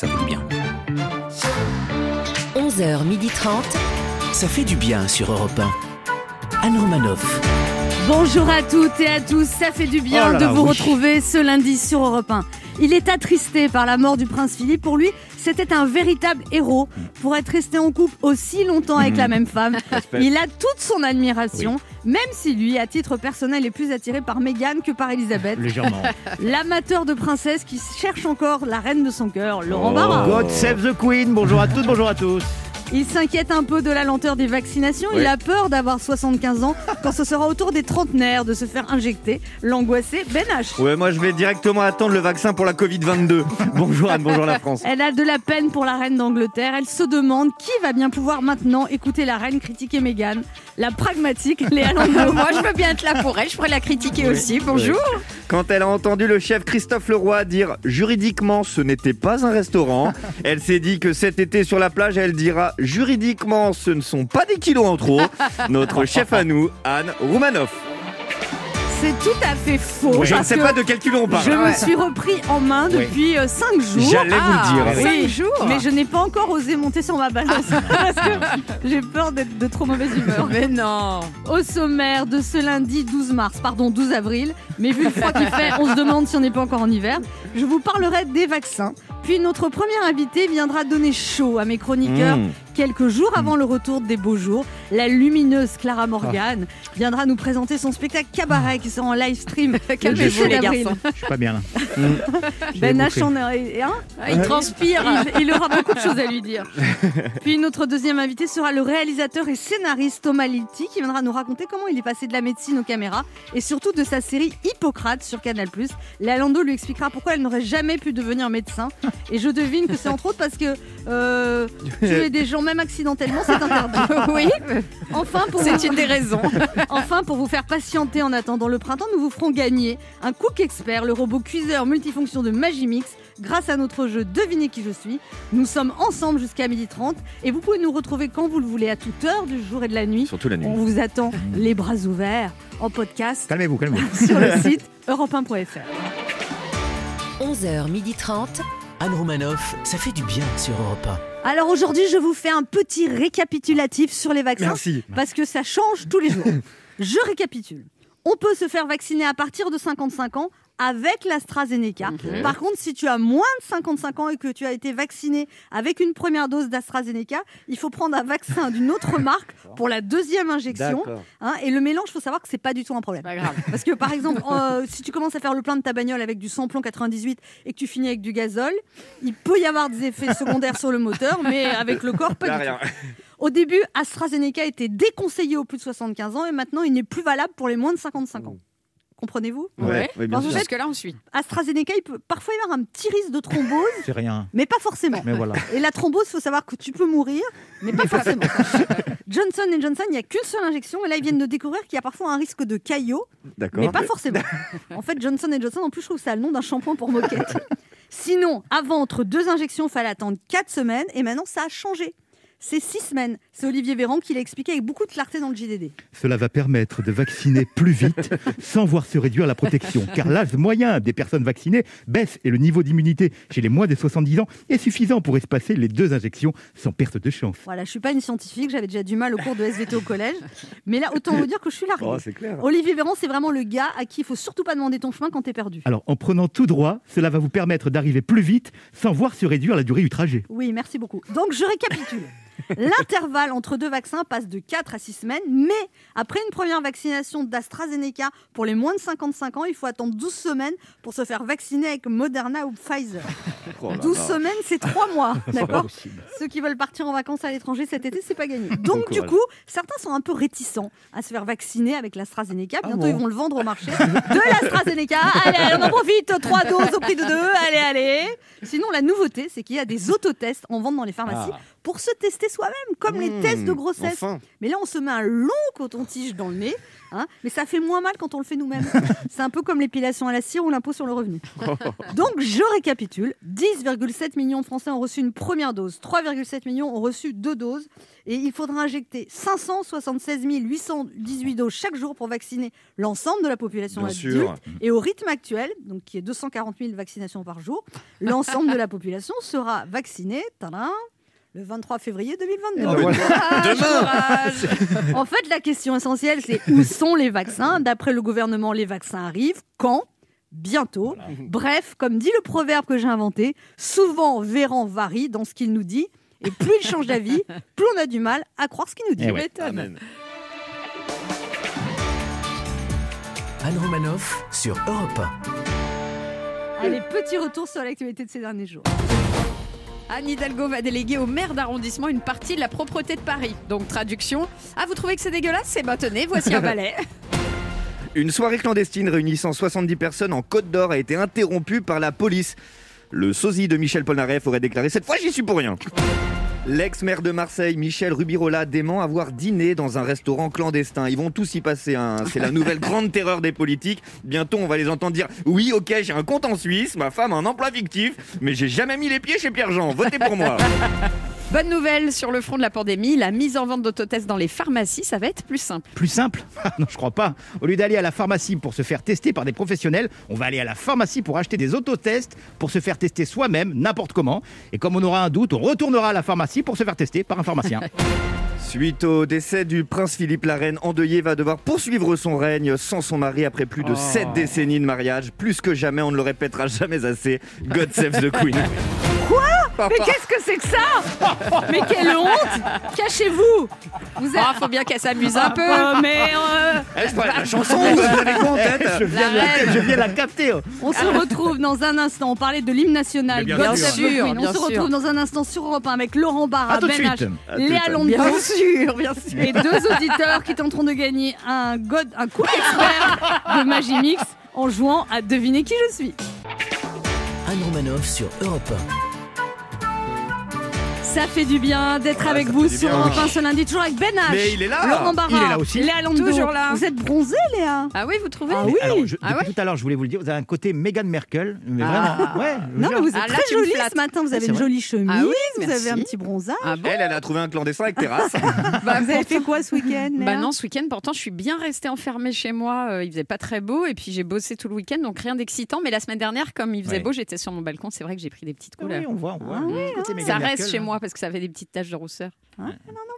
ça fait du bien. 11h30. Ça fait du bien sur Europe 1. Anne Romanoff. Bonjour à toutes et à tous, ça fait du bien Oh là de là, vous oui. retrouver ce lundi sur Europe 1. Il est attristé par la mort du prince Philippe. Pour lui, c'était un véritable héros pour être resté en couple aussi longtemps avec la même femme. Il a toute son admiration, même si lui, à titre personnel, est plus attiré par Meghan que par Elisabeth. Légèrement. L'amateur de princesse qui cherche encore la reine de son cœur, Laurent Oh. Barra. God save the Queen. Bonjour à toutes, bonjour à tous. Il s'inquiète un peu de la lenteur des vaccinations. Il a peur d'avoir 75 ans quand ce sera au tour des trentenaires de se faire injecter. L'angoissé Ben H. Ouais, moi je vais directement attendre le vaccin pour la Covid-22. bonjour Anne, bonjour la France. Elle a de la peine pour la reine d'Angleterre. Elle se demande qui va bien pouvoir maintenant écouter la reine critiquer Meghan. La pragmatique Léa Landau. Moi, je veux bien être là pour elle. Je pourrais la critiquer aussi. Bonjour. Quand elle a entendu le chef Christophe Leroy dire juridiquement ce n'était pas un restaurant, elle s'est dit que cet été sur la plage, elle dira juridiquement ce ne sont pas des kilos en trop. Notre chef à nous, Anne Roumanoff. C'est tout à fait faux. Je ne parce sais pas de quel kilo on parle. Je me suis repris en main depuis 5 jours. J'allais vous le dire. Oui, Cinq jours. Mais je n'ai pas encore osé monter sur ma balance parce que j'ai peur d'être de trop mauvaise humeur. Mais non. Au sommaire de ce lundi 12 mars, pardon 12 avril, mais vu le froid qu'il fait, on se demande si on n'est pas encore en hiver, je vous parlerai des vaccins. Puis notre premier invité viendra donner chaud à mes chroniqueurs Mmh. quelques jours avant le retour des beaux jours. La lumineuse Clara Morgan viendra nous présenter son spectacle Cabaret qui sera en live stream. Calmez-vous, 17 les garçons. Je suis pas bien là. Ben évoqué. H en. Ah, il transpire. Il, il aura beaucoup de choses à lui dire. Puis notre deuxième invité sera le réalisateur et scénariste Thomas Litti qui viendra nous raconter comment il est passé de la médecine aux caméras et surtout de sa série Hippocrate sur Canal+. Léa Landau lui expliquera pourquoi elle n'aurait jamais pu devenir médecin et je devine que c'est entre autres parce que euh, tuer des gens même accidentellement c'est interdit. Oui, Enfin pour vous- c'est une des raisons. Enfin, pour vous faire patienter en attendant le printemps, nous vous ferons gagner un Cook Expert, le robot cuiseur multifonction de Magimix, grâce à notre jeu Devinez qui je suis. Nous sommes ensemble jusqu'à 12h30 et vous pouvez nous retrouver quand vous le voulez, à toute heure du jour et de la nuit. Surtout la nuit. On vous attend les bras ouverts en podcast Calmez-vous, calmez-vous. sur le site europe1.fr. 11h30. Anne Romanoff, ça fait du bien sur Europe Alors aujourd'hui, je vous fais un petit récapitulatif sur les vaccins. Merci. parce que ça change tous les jours. Je récapitule. On peut se faire vacciner à partir de 55 ans avec l'AstraZeneca. Par contre, si tu as moins de 55 ans et que tu as été vacciné avec une première dose d'AstraZeneca, il faut prendre un vaccin d'une autre marque pour la deuxième injection. Hein, et le mélange, il faut savoir que c'est pas du tout un problème. Pas grave. Parce que par exemple, euh, si tu commences à faire le plein de ta bagnole avec du samplon 98 et que tu finis avec du gazole, il peut y avoir des effets secondaires sur le moteur, mais avec le corps, pas Là, du tout. rien. Au début, AstraZeneca était déconseillé aux plus de 75 ans et maintenant il n'est plus valable pour les moins de 55 ans. Comprenez-vous Ouais, oui, bien Parce que là, on suit. AstraZeneca, il peut parfois y avoir un petit risque de thrombose, C'est rien. mais pas forcément. Mais voilà. Et la thrombose, il faut savoir que tu peux mourir, mais pas forcément. Johnson Johnson, il n'y a qu'une seule injection, et là ils viennent de découvrir qu'il y a parfois un risque de caillot, D'accord. mais pas forcément. En fait, Johnson Johnson, en plus, je trouve que ça a le nom d'un shampoing pour moquette. Sinon, avant, entre deux injections, il fallait attendre 4 semaines, et maintenant ça a changé. C'est 6 semaines. C'est Olivier Véran qui l'a expliqué avec beaucoup de clarté dans le JDD. Cela va permettre de vacciner plus vite sans voir se réduire la protection. Car l'âge moyen des personnes vaccinées baisse et le niveau d'immunité chez les moins de 70 ans est suffisant pour espacer les deux injections sans perte de chance. Voilà, je suis pas une scientifique, j'avais déjà du mal au cours de SVT au collège. Mais là, autant vous dire que je suis larguée. Oh, c'est clair. Olivier Véran, c'est vraiment le gars à qui il faut surtout pas demander ton chemin quand t'es perdu. Alors, en prenant tout droit, cela va vous permettre d'arriver plus vite sans voir se réduire la durée du trajet. Oui, merci beaucoup. Donc, je récapitule. L'intervalle entre deux vaccins passe de 4 à 6 semaines, mais après une première vaccination d'AstraZeneca pour les moins de 55 ans, il faut attendre 12 semaines pour se faire vacciner avec Moderna ou Pfizer. Oh là 12 là. semaines, c'est 3 mois, d'accord. Ceux qui veulent partir en vacances à l'étranger cet été, c'est pas gagné. Donc, Bon du coup, certains sont un peu réticents à se faire vacciner avec l'AstraZeneca. Bientôt, bon ils vont le vendre au marché. De l'AstraZeneca. Allez, allez, on en profite. 3 doses au prix de 2. Allez, allez. Sinon, la nouveauté, c'est qu'il y a des autotests en vente dans les pharmacies pour se tester soi-même, comme les Mmh, tests de grossesse. Enfin. Mais là, on se met un long coton-tige dans le nez, hein, mais ça fait moins mal quand on le fait nous-mêmes. C'est un peu comme l'épilation à la cire ou l'impôt sur le revenu. Donc, je récapitule 10,7 millions de Français ont reçu une première dose, 3,7 millions ont reçu deux doses, et il faudra injecter 576 818 doses chaque jour pour vacciner l'ensemble de la population Bien adulte. sûr. Et au rythme actuel, donc qui est 240 000 vaccinations par jour, l'ensemble de la population sera vaccinée tadam, le 23 février 2022. ben voilà. Demain En fait, la question essentielle, c'est où sont les vaccins? D'après le gouvernement, les vaccins arrivent. Quand? Bientôt. Bref, comme dit le proverbe que j'ai inventé, souvent Véran varie dans ce qu'il nous dit. Et plus il change d'avis, plus on a du mal à croire ce qu'il nous dit. Eh ouais. Amen. Anne Romanoff sur Europe Allez, petit retour sur l'actualité de ces derniers jours. Anne Hidalgo va déléguer au maire d'arrondissement une partie de la propreté de Paris. Donc traduction, ah vous trouvez que c'est dégueulasse? C'est bah tenez, voici un balai. Une soirée clandestine réunissant 70 personnes en Côte d'Or a été interrompue par la police. Le sosie de Michel Polnareff aurait déclaré Cette fois, j'y suis pour rien. L'ex-maire de Marseille, Michel Rubirola, dément avoir dîné dans un restaurant clandestin. Ils vont tous y passer. hein. C'est la nouvelle grande terreur des politiques. Bientôt, on va les entendre dire Oui, ok, j'ai un compte en Suisse, ma femme a un emploi fictif, mais j'ai jamais mis les pieds chez Pierre-Jean. Votez pour moi. Bonne nouvelle sur le front de la pandémie, la mise en vente d'autotests dans les pharmacies, ça va être plus simple. Plus simple Ah Non, je crois pas. Au lieu d'aller à la pharmacie pour se faire tester par des professionnels, on va aller à la pharmacie pour acheter des autotests pour se faire tester soi-même, n'importe comment. Et comme on aura un doute, on retournera à la pharmacie pour se faire tester par un pharmacien. Suite au décès du prince Philippe, la reine endeuillée va devoir poursuivre son règne sans son mari après plus de Oh. 7 décennies de mariage. Plus que jamais, on ne le répétera jamais assez. God save the Queen. Mais qu'est-ce que c'est que ça Mais quelle honte Cachez-vous Vous êtes... Ah, faut bien qu'elle s'amuse un peu. Oh, mais euh, Eh, je la chanson, vous avez quoi en tête je, viens de la, je viens de la capter. oh. on se retrouve dans un instant. On parlait de l'hymne national. Bien God sûr. Bien On se sûr. retrouve dans un instant sur Europe 1 avec Laurent Barra, À tout de Ben suite. H, Léa Londo Bien sûr, bien sûr. et deux auditeurs qui tenteront de gagner un, God, un coup expert de Magimix en jouant à deviner qui je suis. Anne Romanoff sur Europe Ça fait du bien d'être Ah, avec vous sur bien. Europe 1 ce lundi, toujours avec Ben H. Mais il est là. Laurent Barra, Il est là aussi. Léa Londo. Toujours là. Vous êtes bronzé, Léa Ah oui, vous trouvez Ah Mais oui. alors, je- Ah ouais tout à l'heure, je voulais vous le dire, vous avez un côté Meghan Merkel, mais Ah. vraiment. Ouais, Non, vous mais vous êtes Ah, là, très jolie ce matin. Vous Ah, avez une vrai. jolie chemise, Ah oui, vous merci. avez un petit bronzage. Ah bon Elle, elle a trouvé un clandestin avec terrasse. Bah, vous avez fait quoi ce week-end Bah non, ce week-end, pourtant, je suis bien restée enfermée chez moi. Euh, il faisait pas très beau et puis j'ai bossé tout le week-end, donc rien d'excitant. Mais la semaine dernière, comme il faisait beau, j'étais sur mon balcon. C'est vrai que j'ai pris des petites Ah couleurs. oui, on voit, on voit. Ah Ça reste chez hein. moi parce que ça avait des petites taches de rousseur. Non,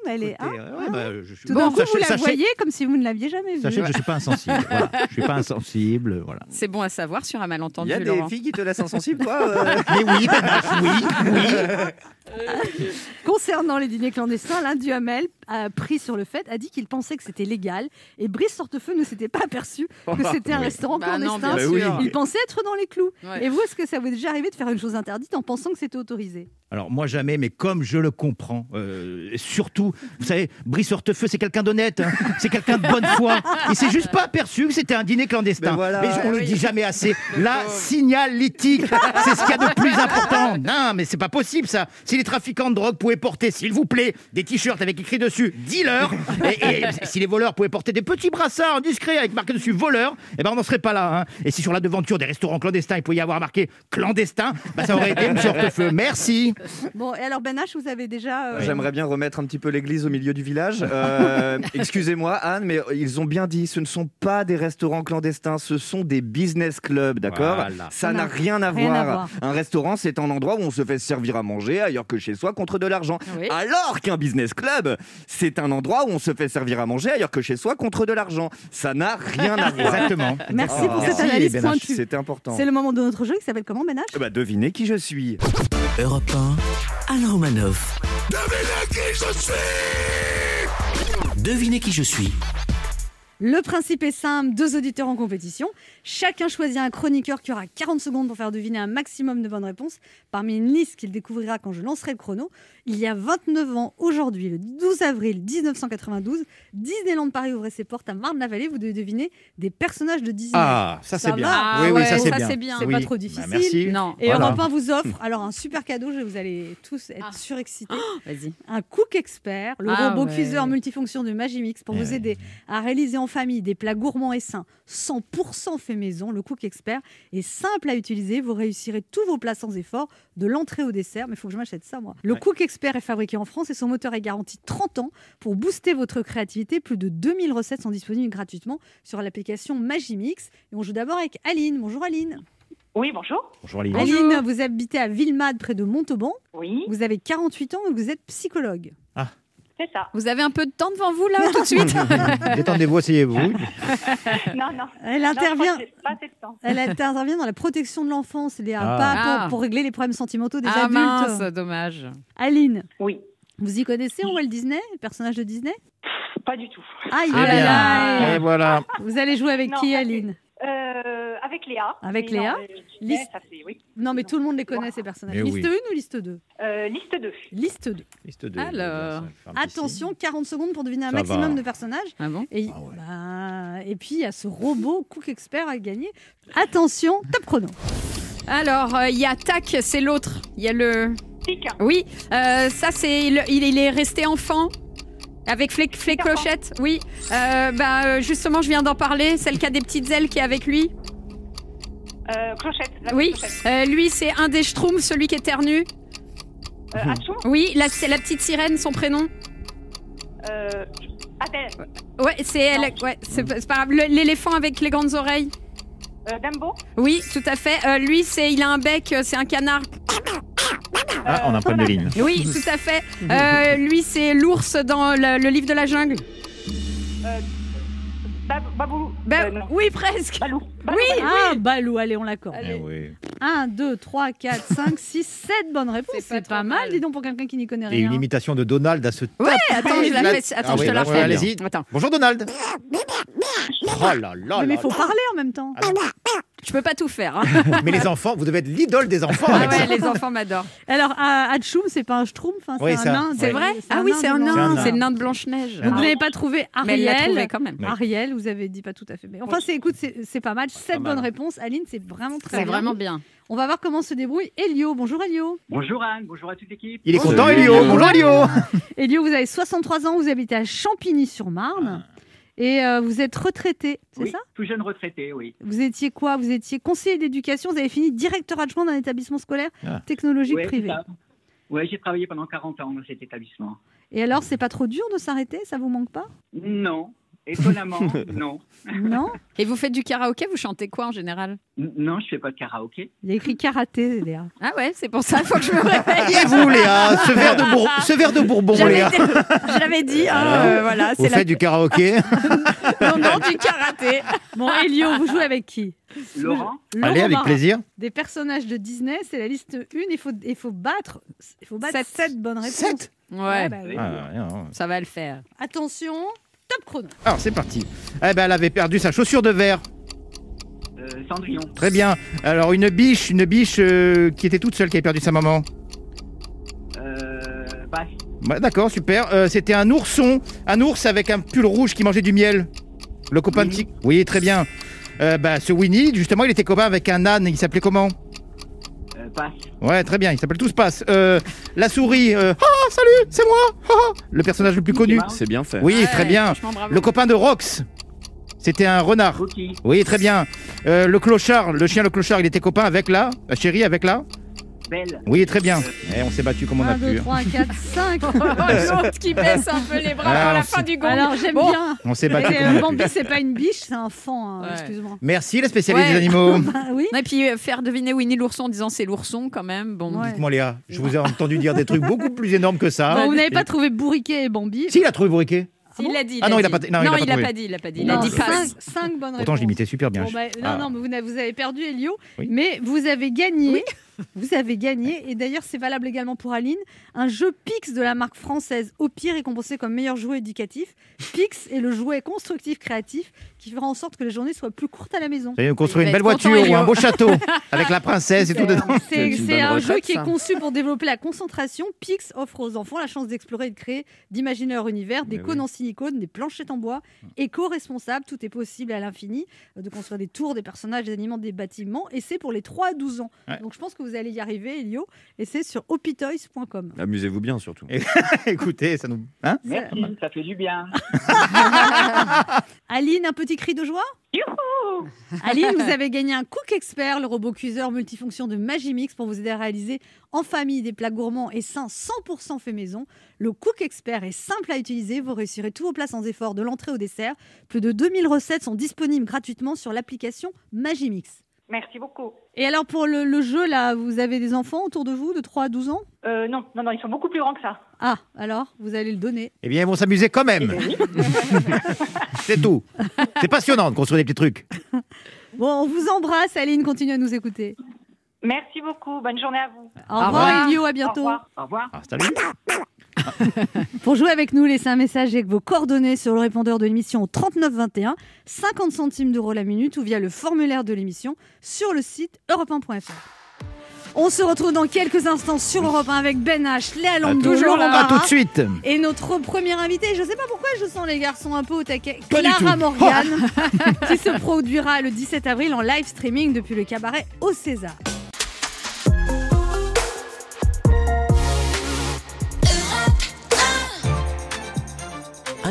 mais elle est. Hein, ouais, bah, je Tout Bon, coup, sachez- vous la sachez- voyez comme si vous ne l'aviez jamais vue. Sachez que je suis pas insensible. voilà. Je suis pas insensible, voilà. C'est bon à savoir sur un Il malentendu, y a des Laurent. filles qui te laissent insensible, toi euh Mais oui, Ben H, oui, oui. Concernant les dîners clandestins, l'un Duhamel a pris sur le fait, a dit qu'il pensait que c'était légal et Brice Sortefeu ne s'était pas aperçu que c'était un Oui. restaurant Bah non, clandestin. Bah. Il pensait être dans les clous. Ouais. Et vous, est-ce que ça vous est déjà arrivé de faire une chose interdite en pensant que c'était autorisé? Alors moi jamais, mais comme je le comprends, euh, surtout, vous savez, Brice Hortefeux, c'est quelqu'un d'honnête, hein. c'est quelqu'un de bonne foi. Il s'est juste pas aperçu que c'était un dîner clandestin. Mais voilà. on le Oui. dit jamais assez. La signalétique, c'est ce qu'il y a de plus important. Non, mais c'est pas possible ça. Si les trafiquants de drogue pouvaient porter, s'il vous plaît, des t-shirts avec écrit dessus dealer, et, et si les voleurs pouvaient porter des petits brassards discrets avec marqué dessus voleur, eh ben on n'en serait pas là. hein. Et si sur la devanture des restaurants clandestins, il pouvait y avoir marqué clandestin, bah ça aurait été Monsieur Hortefeux. Merci. Bon, et alors Ben H, vous avez déjà. euh, J'aimerais bien remettre un petit peu l'église au milieu du village. Euh, Excusez-moi, Anne, mais ils ont bien dit, ce ne sont pas des restaurants clandestins, ce sont des business clubs, d'accord? Voilà. Ça n'a rien, à, rien à voir. Un restaurant, c'est un endroit où on se fait servir à manger ailleurs que chez soi contre de l'argent. Oui. Alors qu'un business club, c'est un endroit où on se fait servir à manger ailleurs que chez soi contre de l'argent. Ça n'a rien à voir. Exactement. Merci pour cette analyse Ben pointue. C'était important. C'est le moment de notre jeu qui s'appelle comment Ben H Bah, devinez qui je suis. Europe 1, Anne Romanoff. Devinez qui je suis Devinez qui je suis. Le principe est simple, deux auditeurs en compétition. Chacun choisit un chroniqueur qui aura 40 secondes pour faire deviner un maximum de bonnes réponses parmi une liste qu'il découvrira quand je lancerai le chrono. Il y a 29 ans, aujourd'hui, le 12 avril 1992, Disneyland Paris ouvrait ses portes à Marne-la-Vallée. Vous devez deviner des personnages de Disney. Ah, ça c'est Ça bien. va Ah oui, oui, ouais, ça c'est ça, bien. c'est bien. C'est Oui. pas trop Bah, difficile. merci. Non. Et Voilà. Europe 1 vous offre alors un super cadeau, je- vous allez tous être Ah. surexcités. Vas-y. Un Cook Expert, le Ah robot ouais. cuiseur multifonction de Magimix pour Eh vous aider à réaliser en famille des plats gourmands et sains 100% fait maison. Le Cook Expert est simple à utiliser, vous réussirez tous vos plats sans effort, de l'entrée au dessert, mais il faut que je m'achète ça moi. Le Ouais. Cook Expert est fabriqué en France et son moteur est garanti 30 ans pour booster votre créativité. Plus de 2000 recettes sont disponibles gratuitement sur l'application Magimix. Et on joue d'abord avec Aline. Bonjour Aline. Oui, bonjour. Bonjour Aline. Aline, vous habitez à Villemade près de Montauban. Oui, Vous avez 48 ans et vous êtes psychologue. C'est ça. Vous avez un peu de temps devant vous là tout de suite Détendez-vous, asseyez-vous. Non, non. Elle intervient. temps. Elle intervient dans la protection de l'enfance, Léa, Ah. pas Ah. pour, pour régler les problèmes sentimentaux des Ah adultes. mince, dommage. Aline, Oui, vous y connaissez Walt Disney, le personnage de Disney? Pas du tout. Aïe, Ah là là. Et voilà. Vous allez jouer avec Non, qui, Aline? Euh, avec Léa. Avec Mais non, Léa euh, Disney, Liste- ça oui. Non, mais tout le monde les connaît, ces personnages. Mais liste oui. 1 ou liste 2 Euh, liste 2. Liste 2. Liste de- Alors. de- de- de- Attention, 40 secondes pour deviner un Ça maximum va. de personnages. Ah bon Et, Ah ouais. bah, et puis, il y a ce robot Cook Expert à gagner. Attention, top chrono. Alors, euh, il y a Tac, c'est l'autre. Il y a le. Tic. Oui, euh, ça c'est. le- Il, il est resté enfant. Avec Flé, Flé Peter Pan. Clochette, oui. Euh, bah, euh, justement, je viens d'en parler. Celle qui a des petites ailes qui est avec lui. Euh, clochette. La Oui. Clochette. Euh, lui, c'est un des Schtroumpfs, celui qui éternue. Euh, Atchoum. Oui, là, c'est la petite sirène, son prénom. Euh, Adèle. Ouais, c'est elle. Ouais, c'est pas c'est pas grave. Le- L'éléphant avec les grandes oreilles. Euh, Dumbo. Oui, tout à fait. Euh, lui, c'est, il a un bec, euh, c'est un canard. Ah, on a un problème de ligne. Oui, tout à fait. Euh, lui, c'est l'ours dans le, le livre de la jungle. Bab- Babou. Euh, non. oui, presque. Balou. Balou, Oui. Balou. Ah, Balou, allez, on l'accorde. Eh oui. 1, 2, 3, 4, 5, 6, 7 bonnes réponses. C'est pas pas, mal, dis donc, pour quelqu'un qui n'y connaît Et une rien. imitation de Donald à ce Ouais, attends, je la fais. Attends, Ah je oui, te la ouais, refais. allez-y. Bonjour Donald. Oh là là Mais là il faut là. parler en même temps. je peux pas tout faire. hein. Mais les enfants, vous devez être l'idole des enfants. Ah avec ça. ouais, les enfants m'adorent. Alors, à Hatchoum, c'est pas un schtroumpf, hein, c'est Oui, un nain. C'est vrai Ah oui, c'est un C'est nain. nain. C'est le nain de Blanche-Neige. Ah. vous n'avez pas trouvé Mais elle l'a trouvé Ariel. quand même. Oui. Ariel, vous avez dit pas tout à fait. Mais enfin, c'est, écoute, c'est, c'est pas mal. 7 mal. bonnes réponses. Aline, c'est vraiment très C'est bien. vraiment bien. On va voir comment se débrouille Elio. Bonjour Elio. Bonjour Anne, bonjour à toute l'équipe. Il est Salut, content, Elio. Elio. Bonjour Elio. Elio, vous avez 63 ans, vous habitez à Champigny-sur-Marne. Et euh, vous êtes retraité, c'est oui, ça? tout jeune retraité, oui. Vous étiez quoi? Vous étiez conseiller d'éducation, vous avez fini directeur adjoint d'un établissement scolaire Ah. technologique Ouais, privé. Ouais, j'ai travaillé pendant 40 ans dans cet établissement. Et alors, c'est pas trop dur de s'arrêter? Ça vous manque pas? Non, étonnamment, non. Non Et vous faites du karaoké Vous chantez quoi en général? N- Non, je fais pas de karaoké. Il y a écrit karaté, Léa. Ah ouais, c'est pour ça. Il faut que je me réveille. Et vous, Léa, ce verre de, Bour- ce verre de Bourbon, J'avais Léa. dit- Je l'avais dit. hein, euh, voilà, Vous c'est la faites du karaoké? Non, non, du karaté. Bon, Elio, vous jouez avec qui? Laurent Laurent Allez, avec Barra. plaisir. Des personnages de Disney, c'est la liste 1. Il faut, il faut battre, il faut battre Sept. 7 bonnes réponses. Sept Ouais, bah oui. Ah, non. ça va le faire. Attention, top chrono. Alors, c'est parti. Eh ben, elle avait perdu sa chaussure de verre. euh, Cendrillon. Très bien. Alors, une biche, une biche euh, qui était toute seule, qui avait perdu sa maman. Euh, Basse. Ouais, D'accord, super. Euh, C'était un ourson, un ours avec un pull rouge qui mangeait du miel. Le copain de. Tic- Oui, très bien. Euh, bah, ce Winnie, justement, il était copain avec un âne. Il s'appelait comment? Euh, passe. Ouais, très bien. Il s'appelle Tous Passe. Euh, la souris. euh, Ah, salut, c'est moi. Ah, ah. le personnage le plus connu. C'est bien fait. Oui, Ouais, très bien. Le copain de Rox. C'était un renard. Oui, très bien. Euh, le clochard, le chien le clochard, il était copain avec la, la chérie avec la. Belle. Oui, très bien. Et on s'est battu comme on a 1, 2, pu. 3, 4, 5. Oh, l'autre qui baisse un peu les bras Ah, à la on fin du gong. Alors, j'aime Bon. bien. On s'est battu comme on a pu. Bambi, c'est pas une biche, c'est un fan, hein, Ouais. excuse-moi. Merci, la spécialiste Ouais. des animaux. Bah oui. Et puis euh, faire deviner Winnie l'ourson en disant c'est l'ourson quand même. Bon. Ouais. Dites-moi Léa, je vous ai entendu dire des trucs beaucoup plus énormes que ça. Bon, vous n'avez pas trouvé Bourriquet et Bambi. Si, il a trouvé Bourriquet. Il l'a dit. Ah non, il a pas- non, il a pas trouvé. dit. Il a pas dit. Il a Non, dit cinq, passe. cinq bonnes Pourtant, réponses. je l'imitais super bien. Bon, bah, non, Ah. non, mais vous, avez perdu Elio, Oui. mais vous avez gagné Vous avez gagné, et d'ailleurs c'est valable également pour Aline, un jeu Pix de la marque française Au pire récompensé comme meilleur jouet éducatif. Pix est le jouet constructif créatif qui fera en sorte que les journées soient plus courtes à la maison. Construire Il une belle voiture ou un beau château avec la princesse et tout dedans. C'est un retraite, jeu qui ça. est conçu pour développer la concentration. Pix offre aux enfants la chance d'explorer et de créer, d'imaginer leur univers, des Mais cônes en silicone, des planchettes en bois, éco-responsables, tout est possible à l'infini, euh, de construire des tours, des personnages, des animaux, des bâtiments, et c'est pour les 3 à 12 ans. Ouais. Donc je pense que vous allez y arriver, Elio, et c'est sur opitoys.com. Amusez-vous bien surtout. Écoutez, ça nous. Hein Merci, ça fait du bien. Aline, un petit cri de joie? Youhou Aline, vous avez gagné un Cook Expert, le robot cuiseur multifonction de Magimix pour vous aider à réaliser en famille des plats gourmands et sains 100% fait maison. Le Cook Expert est simple à utiliser, vous réussirez tous vos plats sans effort de l'entrée au dessert. Plus de 2000 recettes sont disponibles gratuitement sur l'application Magimix. Merci beaucoup. Et alors pour le, le jeu, là, vous avez des enfants autour de vous de 3 à 12 ans? Euh, non, non, non, ils sont beaucoup plus grands que ça. Ah, alors, vous allez le donner. Eh bien, ils vont s'amuser quand même. C'est tout. C'est passionnant de construire des petits trucs. Bon, on vous embrasse, Aline, continue à nous écouter. Merci beaucoup. Bonne journée à vous. Au revoir, Elio, à bientôt. Au revoir. Au revoir. Ah, salut. Pour jouer avec nous, laissez un message avec vos coordonnées sur le répondeur de l'émission au 3921, 50 centimes d'euros la minute ou via le formulaire de l'émission sur le site europe1.fr. On se retrouve dans quelques instants sur Europe 1 avec Ben H, Léa Laurent. À tout de suite. et notre premier invité. Je ne sais pas pourquoi je sens les garçons un peu au taquet. Pas Clara. Morgan, qui se produira le 17 avril en live streaming depuis le cabaret au César.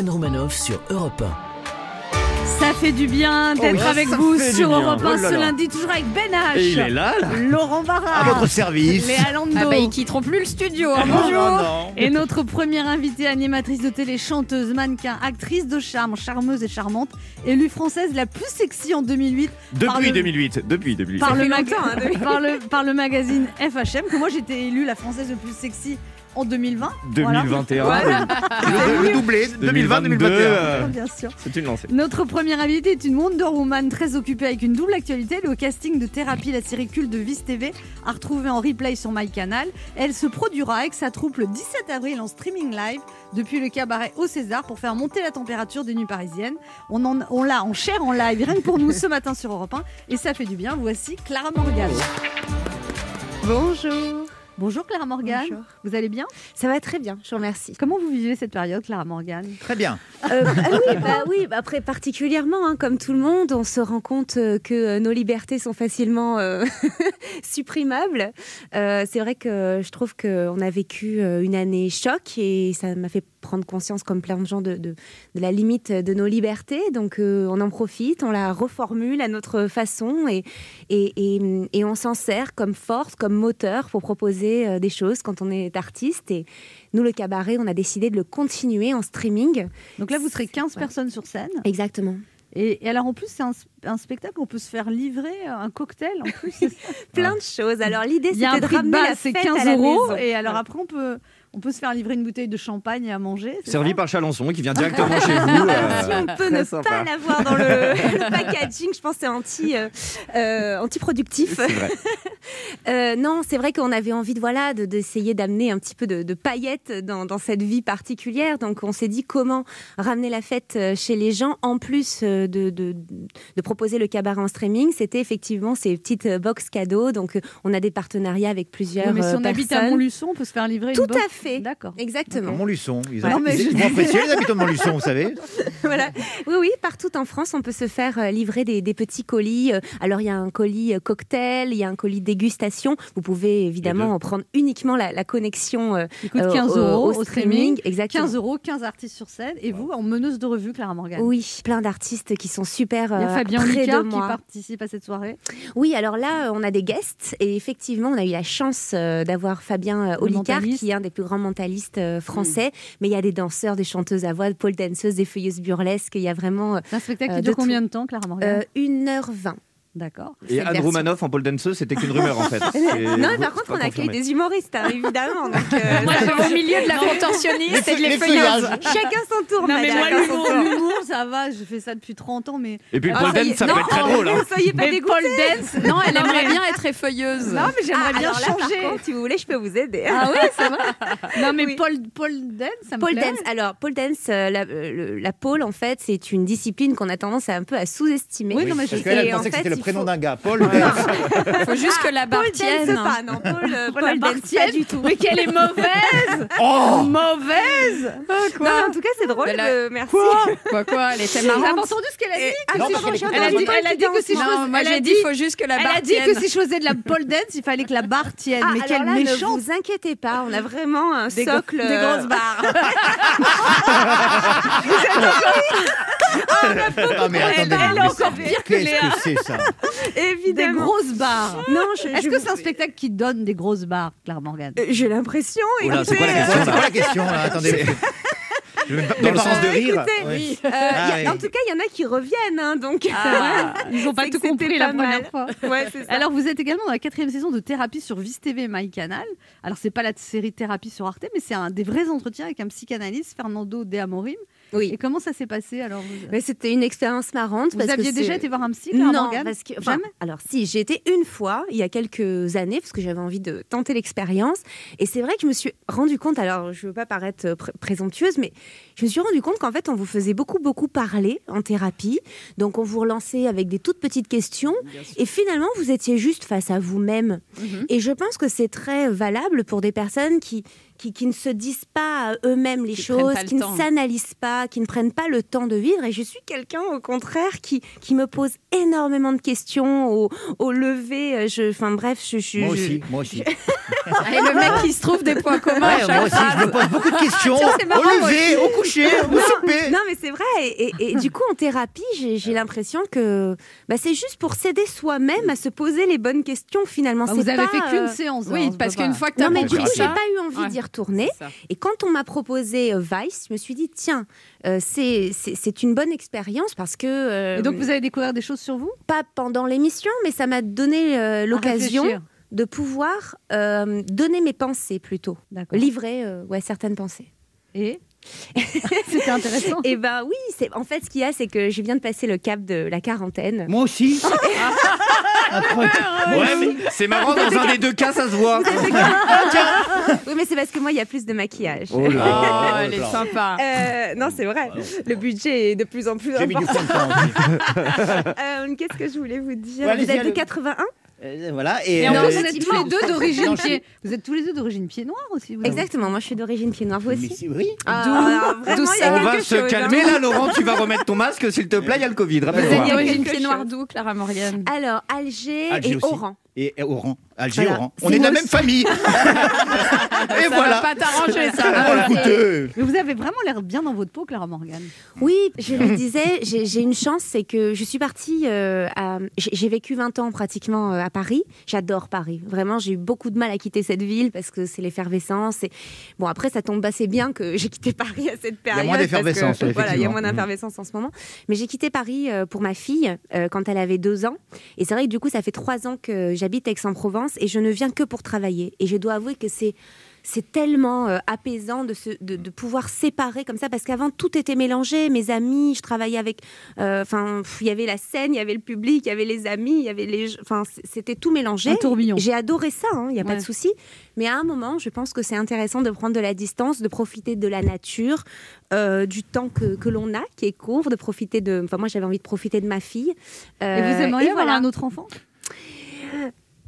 Anne sur Europe Ça fait du bien d'être Oh oui, avec vous sur. Europe 1 Oh là ce lundi, toujours avec Ben H. Et il est là, là. Laurent Barra. À votre service. Léa Lando. Ah bah, ils quitteront plus le studio. hein. Non, Bonjour. non, non. Et notre première invitée, animatrice de télé, chanteuse, mannequin, actrice de charme, charmeuse et charmante, élue française la plus sexy en 2008 par Depuis le- 2008. Depuis 2008. par le, hein, 2008. par, le, par le magazine FHM, que moi j'étais élue la française la plus sexy en 2020. Voilà. 2021. Le, le doublé 2020-2021. euh, Bien sûr. C'est une lancée. Notre première invitée est une Wonder Woman très occupée avec une double actualité. Le casting de Thérapie, la série culte de Vice TV, à retrouver en replay sur MyCanal. Elle se produira avec sa troupe le 17 avril en streaming live depuis le cabaret au César pour faire monter la température des nuits parisiennes. On, en- on l'a en chair en live rien que pour nous ce matin sur Europe 1 et ça fait du bien. Voici Clara Morgan. Bonjour. Bonjour Clara Morgan. Bonjour. Vous allez bien? Ça va très bien, je vous remercie. Comment vous vivez cette période, Clara Morgan? Très bien. Euh, ah oui, bah oui, bah après particulièrement, hein, comme tout le monde, on se rend compte euh, que euh, nos libertés sont facilement euh, supprimables. Euh, c'est vrai que je trouve qu'on a vécu une année choc et ça m'a fait prendre conscience, comme plein de gens, de, de- de la limite de nos libertés. Donc euh, on en profite, on la reformule à notre façon et, et, et- et on s'en sert comme force, comme moteur pour proposer euh, des choses quand on est artiste. Et nous, le cabaret, on a décidé de le continuer en streaming. Donc là, vous serez 15 Ouais. personnes sur scène. Exactement. Et, et alors en plus, c'est un, un spectacle on peut se faire livrer un cocktail en plus. Plein de choses. Alors l'idée, c'était de de ramener la base, c'est fête 15 à la euros. maison. Et alors après, on peut, on peut se faire livrer une bouteille de champagne à manger. Servi par Chalençon qui vient directement chez vous. euh, Si on peut ne sympa. pas l'avoir dans le, le packaging, je pense que c'est anti, euh, euh, anti-productif. C'est vrai. Euh, non, c'est vrai qu'on avait envie de voilà de- d'essayer d'amener un petit peu de, de paillettes dans, dans cette vie particulière. Donc on s'est dit comment ramener la fête euh, chez les gens en plus euh, de, de, de proposer le cabaret en streaming. C'était effectivement ces petites box cadeaux. Donc on a des partenariats avec plusieurs Oui, mais si euh, on habite à personnes. Montluçon, on peut se faire livrer Tout une box. à fait. D'accord. Exactement. Montluçon. Ils, Non, ont, mais ils je- ont apprécié les habitants de Montluçon, vous savez. voilà. Oui, oui, partout en France, on peut se faire livrer des, des petits colis. Alors, il y a un colis cocktail, il y a un colis dégustation. Vous pouvez évidemment en prendre uniquement la, la connexion euh, Il coûte euh, 15 au- euros au, au streaming. Exactement. 15 euros, 15 artistes sur scène. Et vous, en meneuse de revue, Clara Morgan. Oui, plein d'artistes qui sont super Il y a euh, Fabien près Licard qui participe à cette soirée. Oui, alors là, euh, on a des guests et effectivement, on a eu la chance euh, d'avoir Fabien euh, Olicard, qui est un des plus grands mentalistes euh, français. Mais il y a des danseurs, des chanteuses à voix, pole danseuses, des feuilleuses burlesques. Il y a vraiment euh, un spectacle Euh, qui de dure combien de temps, Clara Morgan? Euh, 1h20. D'accord. Et Anne version. Romanoff en pole danceuse, c'était qu'une rumeur en fait. C'est- Non, mais par c'est contre, on accueille confirmé. des humoristes, hein, évidemment. Donc, euh, Moi, je vais au milieu de la contorsionniste et de Les l'effeuilleuse. Chacun son tour, Non, mais moi, chacun son l'humour, ça va, je fais ça depuis 30 ans, mais. Et puis le Ah, pole dance, ça peut Non, être très drôle. hein. Ne soyez pas Mais. Paul Dance Non, elle aimerait bien être effeuilleuse. Non, mais j'aimerais Ah, bien alors là, par changer. contre, si vous voulez, je peux vous aider. Ah ouais, ça va Non, mais Oui. Paul, Paul Dance, ça me Pole plairait. dance. Alors, pole dance, euh, la, euh, la pole, en fait, c'est une discipline qu'on a tendance à un peu à sous-estimer. Oui, non, mais je sais. Prénom faut- d'un gars, Paul. Dance. Il faut juste que la barre Pole tienne. dance pas, non. Dance, tienne. pas du tout. Mais qu'elle est mauvaise Oh Mauvaise Non, mais en tout cas, c'est drôle. Elle a- euh, merci. Quoi, quoi, elle était marrante. entendu ce qu'elle a dit Et- Ah, Non, j'ai Elle a dit, un elle a qui dit que si je faisais- moi elle j'ai a dit, dit- il faut juste que la Elle barre a dit tienne. que si je faisais de la pole dance, il fallait que la barre tienne. Ah, mais quelle méchante Ne vous inquiétez pas, on a vraiment un socle. des euh, grosses barres. Non, mais attendez, Elle est encore pire que Qu'est-ce Léa. que c'est ça Des Évidemment. grosses barres. Non, Est-ce que vous- c'est un spectacle qui donne des grosses barres, Claire Morgan Euh, J'ai l'impression. Oula, c'est quoi la écoutez, question euh, C'est quoi la question là? Attendez. Je vais même pas- Dans le sens de rire écoutez, Oui. euh, Ah, a- oui. En tout cas, il y en a qui reviennent, hein, donc. Ah, Ils n'ont pas tout compris la première fois. Ouais, c'est ça. Alors, vous êtes également dans la quatrième saison de Thérapie sur Vice TV et MyCanal. Alors, c'est pas la série Thérapie sur Arte, mais c'est un des vrais entretiens avec un psychanalyste, Fernando De Amorim. Oui. Et comment ça s'est passé alors vous... Mais c'était une expérience marrante. Vous parce que aviez déjà été voir un psy, Non, Morgan parce que enfin, Jamais alors si j'ai été une fois il y a quelques années parce que j'avais envie de tenter l'expérience et c'est vrai que je me suis rendu compte alors je veux pas paraître euh, pr- présomptueuse mais je me suis rendu compte qu'en fait on vous faisait beaucoup beaucoup parler en thérapie donc on vous relançait avec des toutes petites questions et finalement vous étiez juste face à vous-même Mhm. et je pense que c'est très valable pour des personnes qui qui, qui ne se disent pas à eux-mêmes les Qui choses, le qui ne s'analysent pas, qui ne prennent pas le temps de vivre. Et je suis quelqu'un, au contraire, qui, qui me pose énormément de questions au, au lever. euh, Je, enfin bref, je suis. Moi aussi, moi aussi. Et le mec qui se trouve des points communs Ouais, moi aussi, je me pose beaucoup de questions. Tiens, c'est marrant, Au lever, au coucher, au souper. Non, mais c'est vrai. Et, et- et du coup, en thérapie, j'ai l'impression que bah, c'est juste pour s'aider soi-même à se poser les bonnes questions, finalement. Ah, Vous avez pas, fait qu'une euh, séance. Oui, alors, parce je qu'une fois que tu as Non, mais du coup, j'ai pas eu envie Ouais. d'y retourner. Et quand on m'a proposé euh, Vice, je me suis dit, tiens, euh, c'est une bonne expérience parce que. euh, Et donc, vous avez découvert des choses sur vous? Pas pendant l'émission, mais ça m'a donné euh, l'occasion de pouvoir donner mes pensées plutôt. Livrer ouais, certaines pensées. Et? C'était intéressant. Et ben oui, c'est en fait ce qu'il y a, c'est que je viens de passer le cap de la quarantaine. Moi aussi. Incroyable. Ouais, mais c'est marrant, dans un des deux cas, ça se voit. Oui, mais c'est parce que moi, il y a plus de maquillage. Oh là Oh, là. elle est sympa. Euh, non, c'est vrai. Le budget est de plus en plus important. Euh, Qu'est-ce que je voulais vous dire? Ouais, Vous êtes de allez. 81 Euh, Voilà. Et, Et en euh, plus, vous êtes tous les deux d'origine pied. Vous êtes tous les deux d'origine pied noir aussi. vous Exactement, moi je suis d'origine pied noir, vous aussi oui. Ah, alors, vraiment, ça On va se chose, hein. calmer là, Laurent. Tu vas remettre ton masque, s'il te plaît. Il y a le Covid. Vous êtes Rappelle-moi. d'origine pied noir chose. d'où, Clara Morgan Alors, Alger, Alger et aussi. Oran. Et Oran. Alger, Voilà. Oran. On est de la même famille. et Ça va voilà. pas t'arranger, ça. Oh, écoutez. Mais vous avez vraiment l'air bien dans votre peau, Clara Morgan. Oui, je le disais, j'ai une chance, c'est que je suis partie euh. J'ai vécu 20 ans pratiquement euh, à Paris. J'adore Paris. Vraiment, j'ai eu beaucoup de mal à quitter cette ville parce que c'est l'effervescence. Et... Bon, après, ça tombe assez bien que j'ai quitté Paris à cette période. moins parce que, d'effervescence, Voilà, il y a moins d'effervescence en ce moment. Mais j'ai quitté Paris euh, pour ma fille quand elle avait deux ans. Et c'est vrai que du coup, ça fait trois ans que j'habite Aix-en-Provence et je ne viens que pour travailler. Et je dois avouer que c'est c'est tellement euh, apaisant de, se, de, de pouvoir séparer comme ça parce qu'avant tout était mélangé mes amis je travaillais avec euh, enfin il y avait la scène il y avait le public il y avait les amis il y avait les enfin c'était tout mélangé Un tourbillon. j'ai adoré ça il n'y a pas de souci mais à un moment je pense que c'est intéressant de prendre de la distance de profiter de la nature euh, du temps que, que l'on a qui est court de profiter de enfin moi j'avais envie de profiter de ma fille Et vous aimeriez avoir voilà. un autre enfant?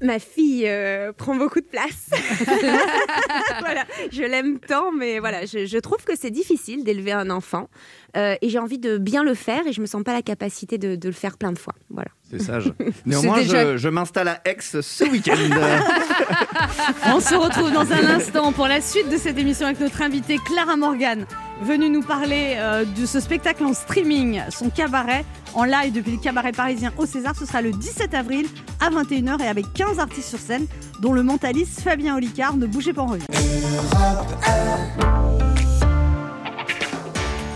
Ma fille euh, prend beaucoup de place. voilà, je l'aime tant, mais voilà, je, je trouve que c'est difficile d'élever un enfant euh, et j'ai envie de bien le faire et je me sens pas la capacité de, de le faire plein de fois. Voilà. C'est sage. Néanmoins, déjà- je, je m'installe à Aix ce week-end. On se retrouve dans un instant pour la suite de cette émission avec notre invitée Clara Morgan, venue nous parler euh, de ce spectacle en streaming, son cabaret en live depuis le cabaret parisien au César. Ce sera le 17 avril à 21h et avec 15 artistes sur scène, dont le mentaliste Fabien Olicard. Ne bougez pas en revue.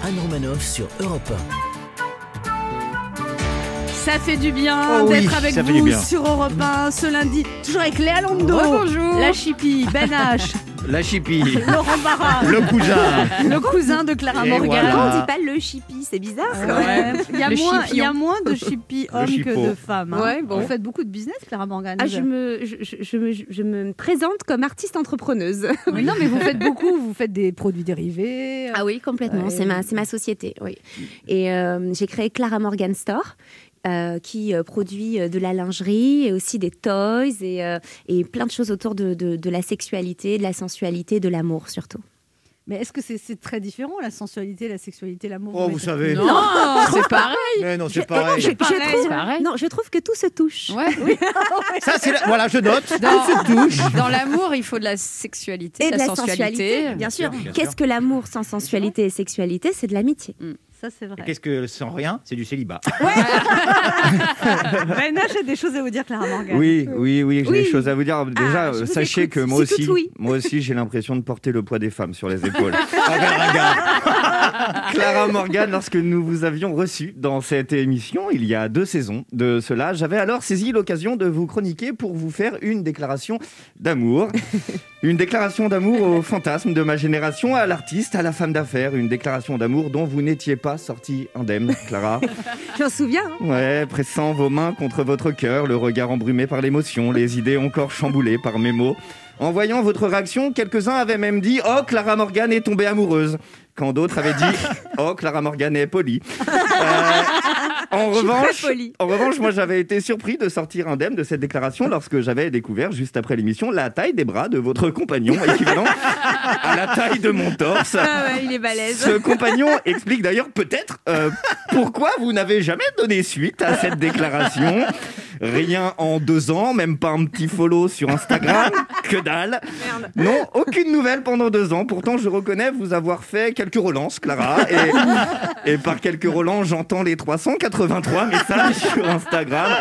Anne sur Europe Ça fait du bien Oh oui, d'être avec vous sur Europe 1 ce lundi. Toujours avec Léa Lando, la Chippy, Ben H, La chipie. Laurent Barra, Le cousin. le cousin de Clara Et Morgan. voilà. Pourquoi on dit pas le chippy C'est bizarre. quand même. Ouais. Il, y a Le moins, il y a moins de Chippy hommes que de femmes. hein. Ouais, bon. Vous faites beaucoup de business, Clara Morgan. Ah, je, me, je, je- je me, je me présente comme artiste entrepreneuse. Non, mais vous faites beaucoup. Vous faites des produits dérivés. Ah oui, complètement. Ouais. C'est ma, c'est ma société, oui. Et euh, j'ai créé Clara Morgan Store. Euh, qui euh, produit euh, de la lingerie et aussi des toys et, euh, et plein de choses autour de, de- de la sexualité, de la sensualité, de l'amour surtout. Mais est-ce que c'est c'est très différent, la sensualité, la sexualité, l'amour? Oh, vous savez. Non, c'est pareil. Mais non, Je- c'est pareil. je, je pareil, trouve, c'est pareil. non, je trouve que tout se touche. Ouais. Ça, c'est la- Voilà, je note. Dans, Tout se touche. dans l'amour, il faut de la sexualité, Et de la sensualité. sensualité, bien sûr. Bien sûr. Qu'est-ce que l'amour sans sensualité et sexualité? C'est de l'amitié. Ça, c'est vrai. Qu'est-ce que sans rien C'est du célibat. Ben H a des choses à vous dire, Clara Morgan. Oui, oui, oui, j'ai Oui. des choses à vous dire. Déjà, Ah, vous sachez écoute. que moi aussi, oui. moi aussi, j'ai l'impression de porter le poids des femmes sur les épaules. Regarde, regarde. Clara Morgan, lorsque nous vous avions reçu dans cette émission, il y a deux saisons de cela, j'avais alors saisi l'occasion de vous chroniquer pour vous faire une déclaration d'amour. Une déclaration d'amour au fantasme de ma génération, à l'artiste, à la femme d'affaires. Une déclaration d'amour dont vous n'étiez pas sortie indemne, Clara. Je m'en souviens. hein. Ouais, pressant vos mains contre votre cœur, le regard embrumé par l'émotion, les idées encore chamboulées par mes mots. En voyant votre réaction, quelques-uns avaient même dit Oh, Clara Morgan est tombée amoureuse. Quand d'autres avaient dit Oh, Clara Morgan est polie. Euh, en revanche, polie. en revanche, moi j'avais été surpris de sortir indemne de cette déclaration lorsque j'avais découvert juste après l'émission la taille des bras de votre compagnon, équivalent à la taille de mon torse. Ah ouais, il est balèze. Ce compagnon explique d'ailleurs peut-être euh, pourquoi vous n'avez jamais donné suite à cette déclaration. Rien en deux ans, même pas un petit follow sur Instagram, que dalle. Non, aucune nouvelle pendant deux ans. Pourtant, je reconnais vous avoir fait quelques relances, Clara. Et, et par quelques relances, j'entends les 383 messages sur Instagram,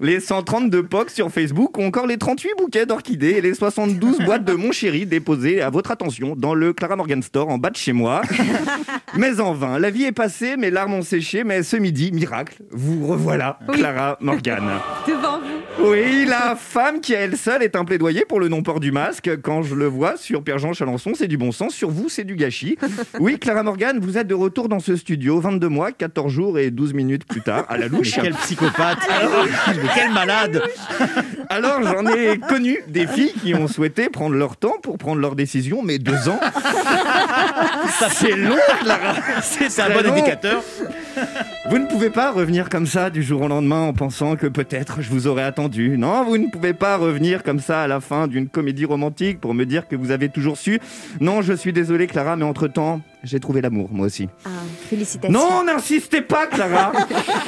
les 132 POC sur Facebook ou encore les 38 bouquets d'orchidées et les 72 boîtes de mon chéri déposées à votre attention dans le Clara Morgan Store en bas de chez moi. Mais en vain, la vie est passée, mes larmes ont séché, mais ce midi, miracle, vous revoilà, Clara Morgan. Devant vous. Oui, la femme qui à elle seule est un plaidoyer pour le non-port du masque. Quand je le vois sur Pierre-Jean Chalençon, c'est du bon sens. Sur vous, c'est du gâchis. Oui, Clara Morgan, vous êtes de retour dans ce studio 22 mois, 14 jours et 12 minutes plus tard, à la Mais louche. quel psychopathe. Mais quel malade. Alors, j'en ai connu des filles qui ont souhaité prendre leur temps pour prendre leur décision, mais deux ans, ça c'est long, Clara. C'est un bon long. indicateur. Vous ne pouvez pas revenir comme ça du jour au lendemain en pensant que peut-être je vous aurais attendu. Non, vous ne pouvez pas revenir comme ça à la fin d'une comédie romantique pour me dire que vous avez toujours su. Non, je suis désolé Clara, mais entre-temps, j'ai trouvé l'amour, moi aussi. Ah, félicitations. Non, n'insistez pas, Clara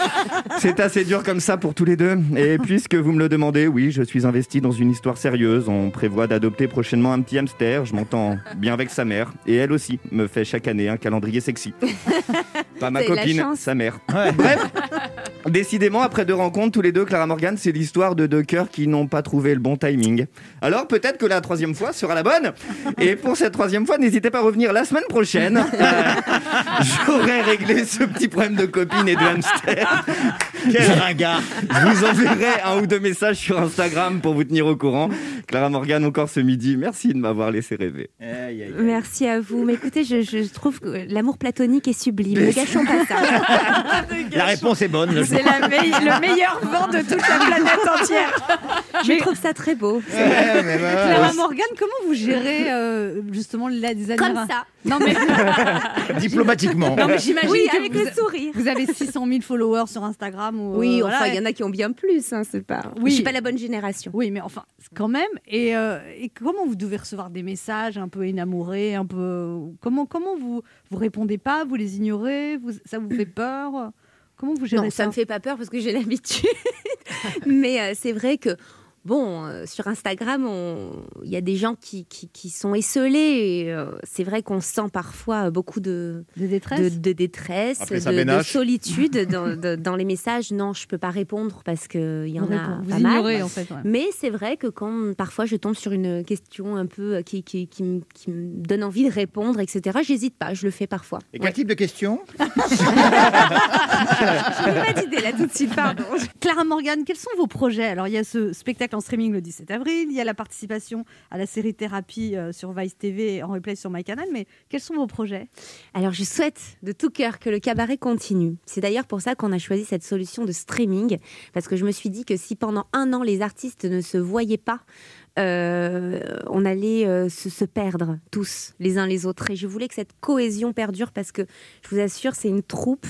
C'est assez dur comme ça pour tous les deux. Et puisque vous me le demandez, oui, je suis investi dans une histoire sérieuse. On prévoit d'adopter prochainement un petit hamster. Je m'entends bien avec sa mère. Et elle aussi me fait chaque année un calendrier sexy. Pas ma copine, sa mère. Bref, décidément, après deux rencontres, tous les deux, Clara Morgan, c'est l'histoire de deux cœurs qui n'ont pas trouvé le bon timing. Alors peut-être que la troisième fois sera la bonne. Et pour cette troisième fois, n'hésitez pas à revenir la semaine prochaine. Euh, J'aurai réglé ce petit problème de copine et de hamster. Quel ringard. Je vous enverrai un ou deux messages sur Instagram pour vous tenir au courant. Clara Morgan, encore ce midi, merci de m'avoir laissé rêver. Aïe, aïe, aïe. Merci à vous. Mais écoutez, je, je trouve que l'amour platonique est sublime. Ne gâchons pas ça. La réponse est bonne. C'est me- le meilleur vent de toute la planète entière. Je trouve ça très beau. Ouais, mais bah, Clara Morgan, comment vous gérez euh, justement la des Comme ça. Non mais, diplomatiquement. non, mais j'imagine Oui, que avec vous, le sourire. vous avez 600 000 followers sur Instagram. Ou, Oui, euh, enfin, voilà. il y en a qui ont bien plus. Hein, c'est pas. Oui. Je suis pas la bonne génération. Oui, mais enfin, quand même. Et, euh, et comment vous devez recevoir des messages un peu énamourés, un peu comment comment vous vous répondez pas, vous les ignorez, vous, ça vous fait peur? Comment vous gérez Non, ça ça? me fait pas peur parce que j'ai l'habitude. Mais euh, c'est vrai que bon, euh, sur Instagram, il y a des gens qui, qui, qui sont esselés. euh, c'est vrai qu'on sent parfois beaucoup de, De détresse de, de détresse, Après de, sa de bénache. solitude dans, de- dans les messages. Non, je peux pas répondre parce qu'il y en Vous a répondez- pas Vous mal. ignorez en fait. ouais. Mais c'est vrai que quand parfois je tombe sur une question un peu qui, qui, qui me- qui me donne envie de répondre, etc., j'hésite pas, je le fais parfois. Et quel type de question? Je n'ai pas d'idée là tout de suite, pardon. Clara Morgan, quels sont vos projets? Alors, il y a ce spectacle en streaming le 17 avril, il y a la participation à la série Thérapie euh, sur Vice TV en replay sur MyCanal, mais quels sont vos projets? Alors je souhaite de tout cœur que le cabaret continue. C'est d'ailleurs pour ça qu'on a choisi cette solution de streaming, parce que je me suis dit que si pendant un an les artistes ne se voyaient pas, euh, on allait euh, se, se perdre tous les uns les autres. Et je voulais que cette cohésion perdure, parce que je vous assure, c'est une troupe.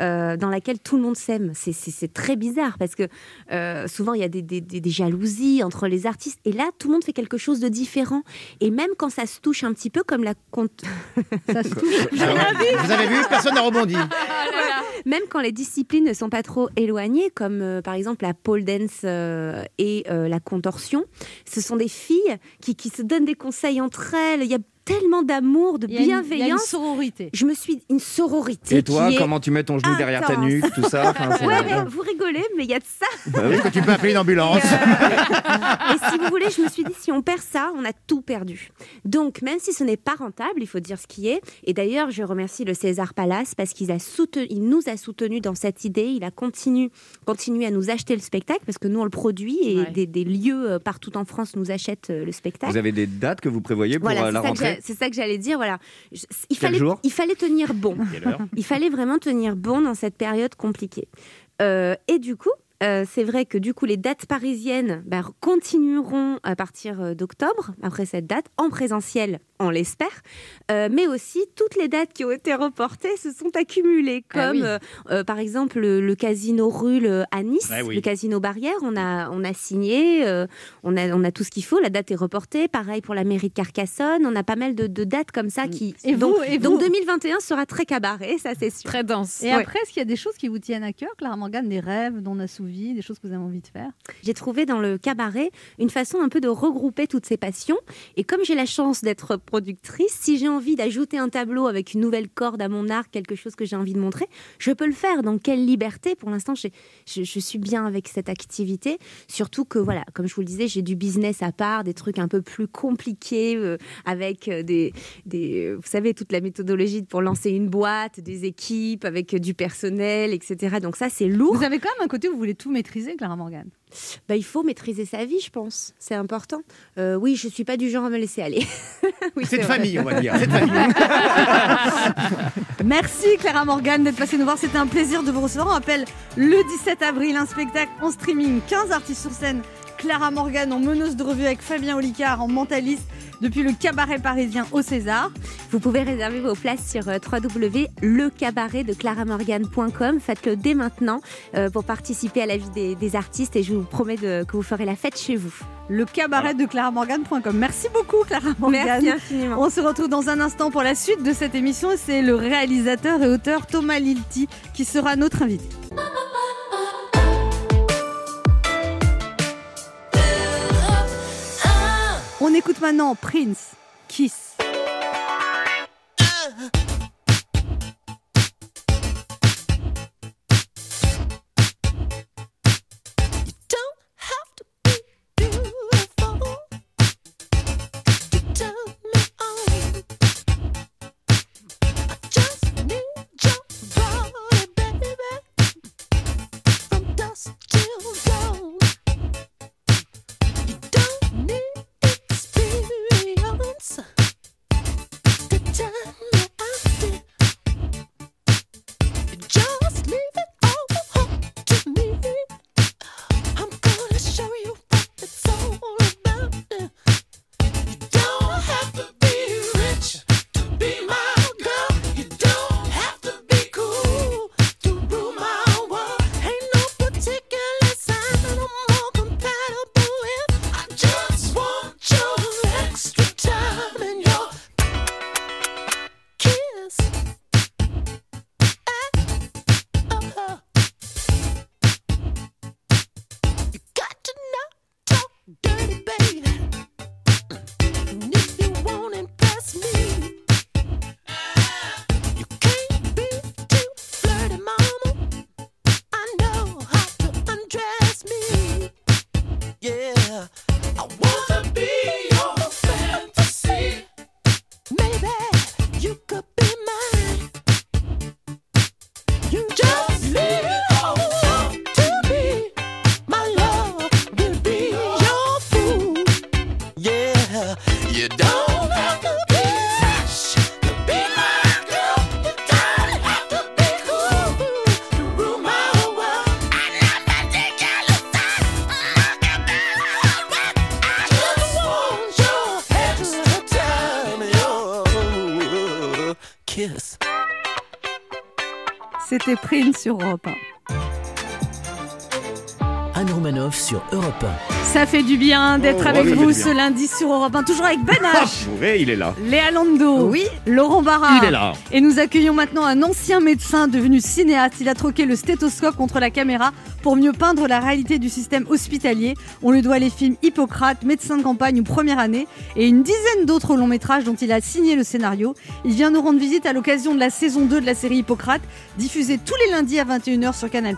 Euh, dans laquelle tout le monde s'aime. C'est- C'est c'est très bizarre parce que euh, souvent il y a des, des- des- des jalousies entre les artistes et là tout le monde fait quelque chose de différent. Et même quand ça se touche un petit peu comme la compte Ça se touche. Vous avez vu Personne n'a rebondi. Même quand les disciplines ne sont pas trop éloignées, comme euh, par exemple la pole dance euh, et euh, la contorsion, ce sont des filles qui, qui se donnent des conseils entre elles. Il y a tellement d'amour, de une- il y a une bienveillance. sororité. Je me suis une sororité. Et toi, qui est- comment tu mets ton genou derrière ta nuque, tout ça Enfin, c'est- Ouais, mais vous rigolez, mais il y a de ça. Est-ce que tu peux appeler une ambulance Et si vous voulez, je me suis dit, si on perd ça, on a tout perdu. Donc, même si ce n'est pas rentable, il faut dire ce qui est. Et d'ailleurs, je remercie le César Palace parce qu'il a soutenu, il nous a soutenus dans cette idée. Il a continué, continué à nous acheter le spectacle parce que nous, on le produit et Ouais. des, des lieux euh, partout en France nous achètent euh, le spectacle. Vous avez des dates que vous prévoyez pour Voilà, euh, la rentrée? C'est ça que j'allais dire. Voilà, Je- il Quel fallait, jour il fallait tenir bon. Il fallait vraiment tenir bon dans cette période compliquée. Euh, et du coup, euh, c'est vrai que du coup, les dates parisiennes bah, continueront à partir euh, d'octobre, après cette date, en présentiel, on l'espère. Euh, mais aussi, toutes les dates qui ont été reportées se sont accumulées, Ah comme oui. euh, euh, par exemple le, le casino Rule euh, à Nice, oui. le casino Barrière. On a, on a signé, euh, on, a, on a tout ce qu'il faut, la date est reportée. Pareil pour la mairie de Carcassonne. On a pas mal de, de dates comme ça qui. Et vous- donc, et donc vous 2021 sera très cabaret, ça c'est sûr. Très dense. Et Ouais. après, est-ce qu'il y a des choses qui vous tiennent à cœur, Clara Morgan, des rêves non assouvis, des choses que vous avez envie de faire? J'ai trouvé dans le cabaret une façon un peu de regrouper toutes ces passions. Et comme j'ai la chance d'être productrice, si j'ai envie d'ajouter un tableau avec une nouvelle corde à mon arc, quelque chose que j'ai envie de montrer, je peux le faire. Dans quelle liberté? Pour l'instant, je, suis bien avec cette activité. Surtout que, voilà, comme je vous le disais, j'ai du business à part, des trucs un peu plus compliqués, euh, avec euh, des, euh, vous savez, toute la méthodologie pour lancer une boîte, des équipes, avec du personnel, etc. Donc ça, c'est lourd. Vous avez quand même un côté où vous voulez tout maîtriser, Clara Morgan. Bah, il faut maîtriser sa vie, je pense. C'est important. Euh, oui, je suis pas du genre à me laisser aller. oui, C'est de vrai. famille, on va dire. C'est de famille. Merci Clara Morgan d'être passée nous voir. C'était un plaisir de vous recevoir. On rappelle le 17 avril un spectacle en streaming, 15 artistes sur scène. Clara Morgan en meneuse de revue avec Fabien Olicard en mentaliste depuis le cabaret parisien au César. Vous pouvez réserver vos places sur euh, www.lecabaretdeclaramorgan.com. Faites-le dès maintenant euh, pour participer à la vie des, des artistes et je vous promets de- que vous ferez la fête chez vous. Le cabaret de claramorgan.com. Merci beaucoup Clara Morgan. Merci infiniment. On se retrouve dans un instant pour la suite de cette émission. C'est le réalisateur et auteur Thomas Lilti qui sera notre invité. On écoute maintenant Prince, Kiss. Kiss. C'était Prince sur Europe 1. Anne Romanoff sur Europe Ça fait du bien d'être Oh, avec oui, vous ce lundi sur Europe 1, toujours avec Ben H, Bourré, il est là. Léa Lando, Oui. Laurent Barra. Il est là. Et nous accueillons maintenant un ancien médecin devenu cinéaste. Il a troqué le stéthoscope contre la caméra pour mieux peindre la réalité du système hospitalier. On lui doit les films Hippocrate, Médecin de campagne ou Première année et une dizaine d'autres longs métrages dont il a signé le scénario. Il vient nous rendre visite à l'occasion de la saison 2 de la série Hippocrate, diffusée tous les lundis à 21h sur Canal+.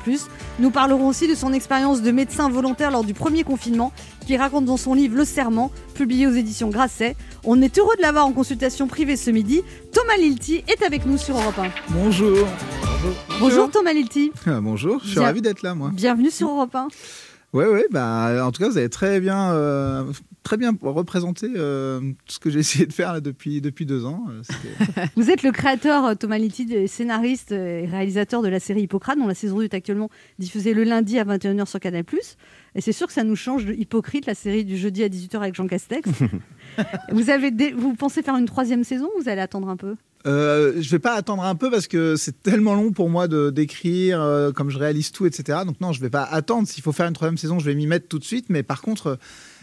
Nous parlerons aussi de son expérience de médecin volontaire lors du premier confinement, qui raconte dans son livre Le Serment, publié aux éditions Grasset. On est heureux de l'avoir en consultation privée ce midi. Thomas Lilti est avec nous sur Europe 1. Bonjour. Bonjour Thomas Lilti. Ah, bonjour, je suis Bien. ravi d'être là, moi. Bienvenue sur Europe 1. Oui, oui, bah, en tout cas, vous avez très bien, euh, très bien représenté euh, ce que j'ai essayé de faire là, depuis, depuis deux ans. Euh, Vous êtes le créateur, Thomas Lilti, des scénariste et réalisateur de la série Hippocrate, dont la saison 2 est actuellement diffusée le lundi à 21h sur Canal+. Et c'est sûr que ça nous change de Hypocrite, la série du jeudi à 18h avec Jean Castex. vous, avez dé- vous pensez faire une troisième saison ou vous allez attendre un peu? Euh, je vais pas attendre un peu parce que c'est tellement long pour moi de d'écrire, euh, comme je réalise tout, etc. Donc non, je vais pas attendre. S'il faut faire une troisième saison, je vais m'y mettre tout de suite. Mais par contre, euh,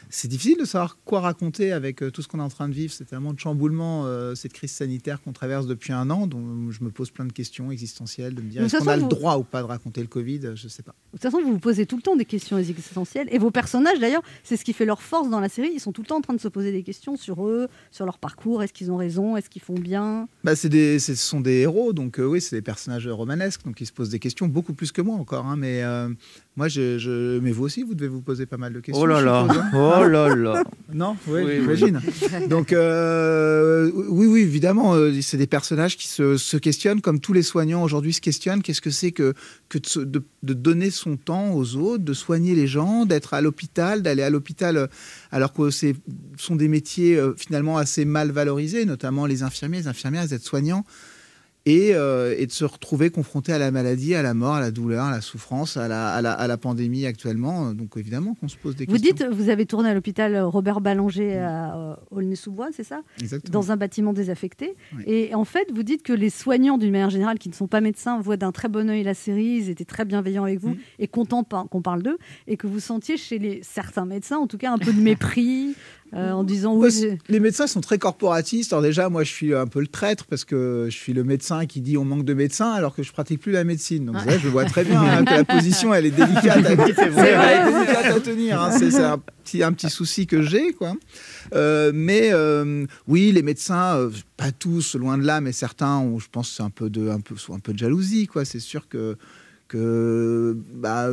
c'est difficile de savoir quoi raconter avec euh, tout ce qu'on est en train de vivre. C'est tellement de chamboulement, euh, cette crise sanitaire qu'on traverse depuis un an, dont je me pose plein de questions existentielles, de me dire est-ce qu'on a le droit ou pas de raconter le Covid? Je sais pas. De toute façon, vous vous posez tout le temps des questions existentielles. Et vos personnages, d'ailleurs, c'est ce qui fait leur force dans la série. Ils sont tout le temps en train de se poser des questions sur eux, sur leur parcours. Est-ce qu'ils ont raison? Est-ce qu'ils font bien? Bah, c'est des, ce sont des héros, donc euh, oui, c'est des personnages romanesques, donc ils se posent des questions beaucoup plus que moi encore. hein, mais euh, moi, je, je- mais vous aussi, vous devez vous poser pas mal de questions. Oh là là. suppose, hein. Oh là là. Non, oui, Oui, j'imagine. Donc, euh, oui, oui, évidemment, euh, c'est des personnages qui se, se questionnent, comme tous les soignants aujourd'hui se questionnent. Qu'est-ce que c'est que, que de, se- de- de donner son temps aux autres, de soigner les gens, d'être à l'hôpital, d'aller à l'hôpital euh, alors que ce sont des métiers euh, finalement assez mal valorisés, notamment les infirmiers, les infirmières, les aides-soignants. Et, euh, et de se retrouver confronté à la maladie, à la mort, à la douleur, à la souffrance, à la, à la, à la pandémie actuellement. Donc évidemment qu'on se pose des Vous questions. dites, vous avez tourné à l'hôpital Robert Ballanger à euh, Aulnay-sous-Bois, c'est ça? Exactement. Dans un bâtiment désaffecté. Oui. Et en fait, vous dites que les soignants, d'une manière générale, qui ne sont pas médecins, voient d'un très bon œil la série, ils étaient très bienveillants avec vous Mm. et contents qu'on parle d'eux, et que vous sentiez chez les, certains médecins, en tout cas, un peu de mépris, euh, en disant oui, les médecins sont très corporatistes. Alors déjà, moi, je suis un peu le traître parce que je suis le médecin qui dit on manque de médecins alors que je pratique plus la médecine. Donc ça, je vois très bien hein, que la position, elle est délicate. À, elle est délicate à tenir. hein. C'est un petit, un petit souci que j'ai, quoi. Euh, mais euh, oui, les médecins, euh, pas tous, loin de là, mais certains, ont, je pense, c'est un peu de, un peu, sont un peu de jalousie, quoi. C'est sûr que que bah,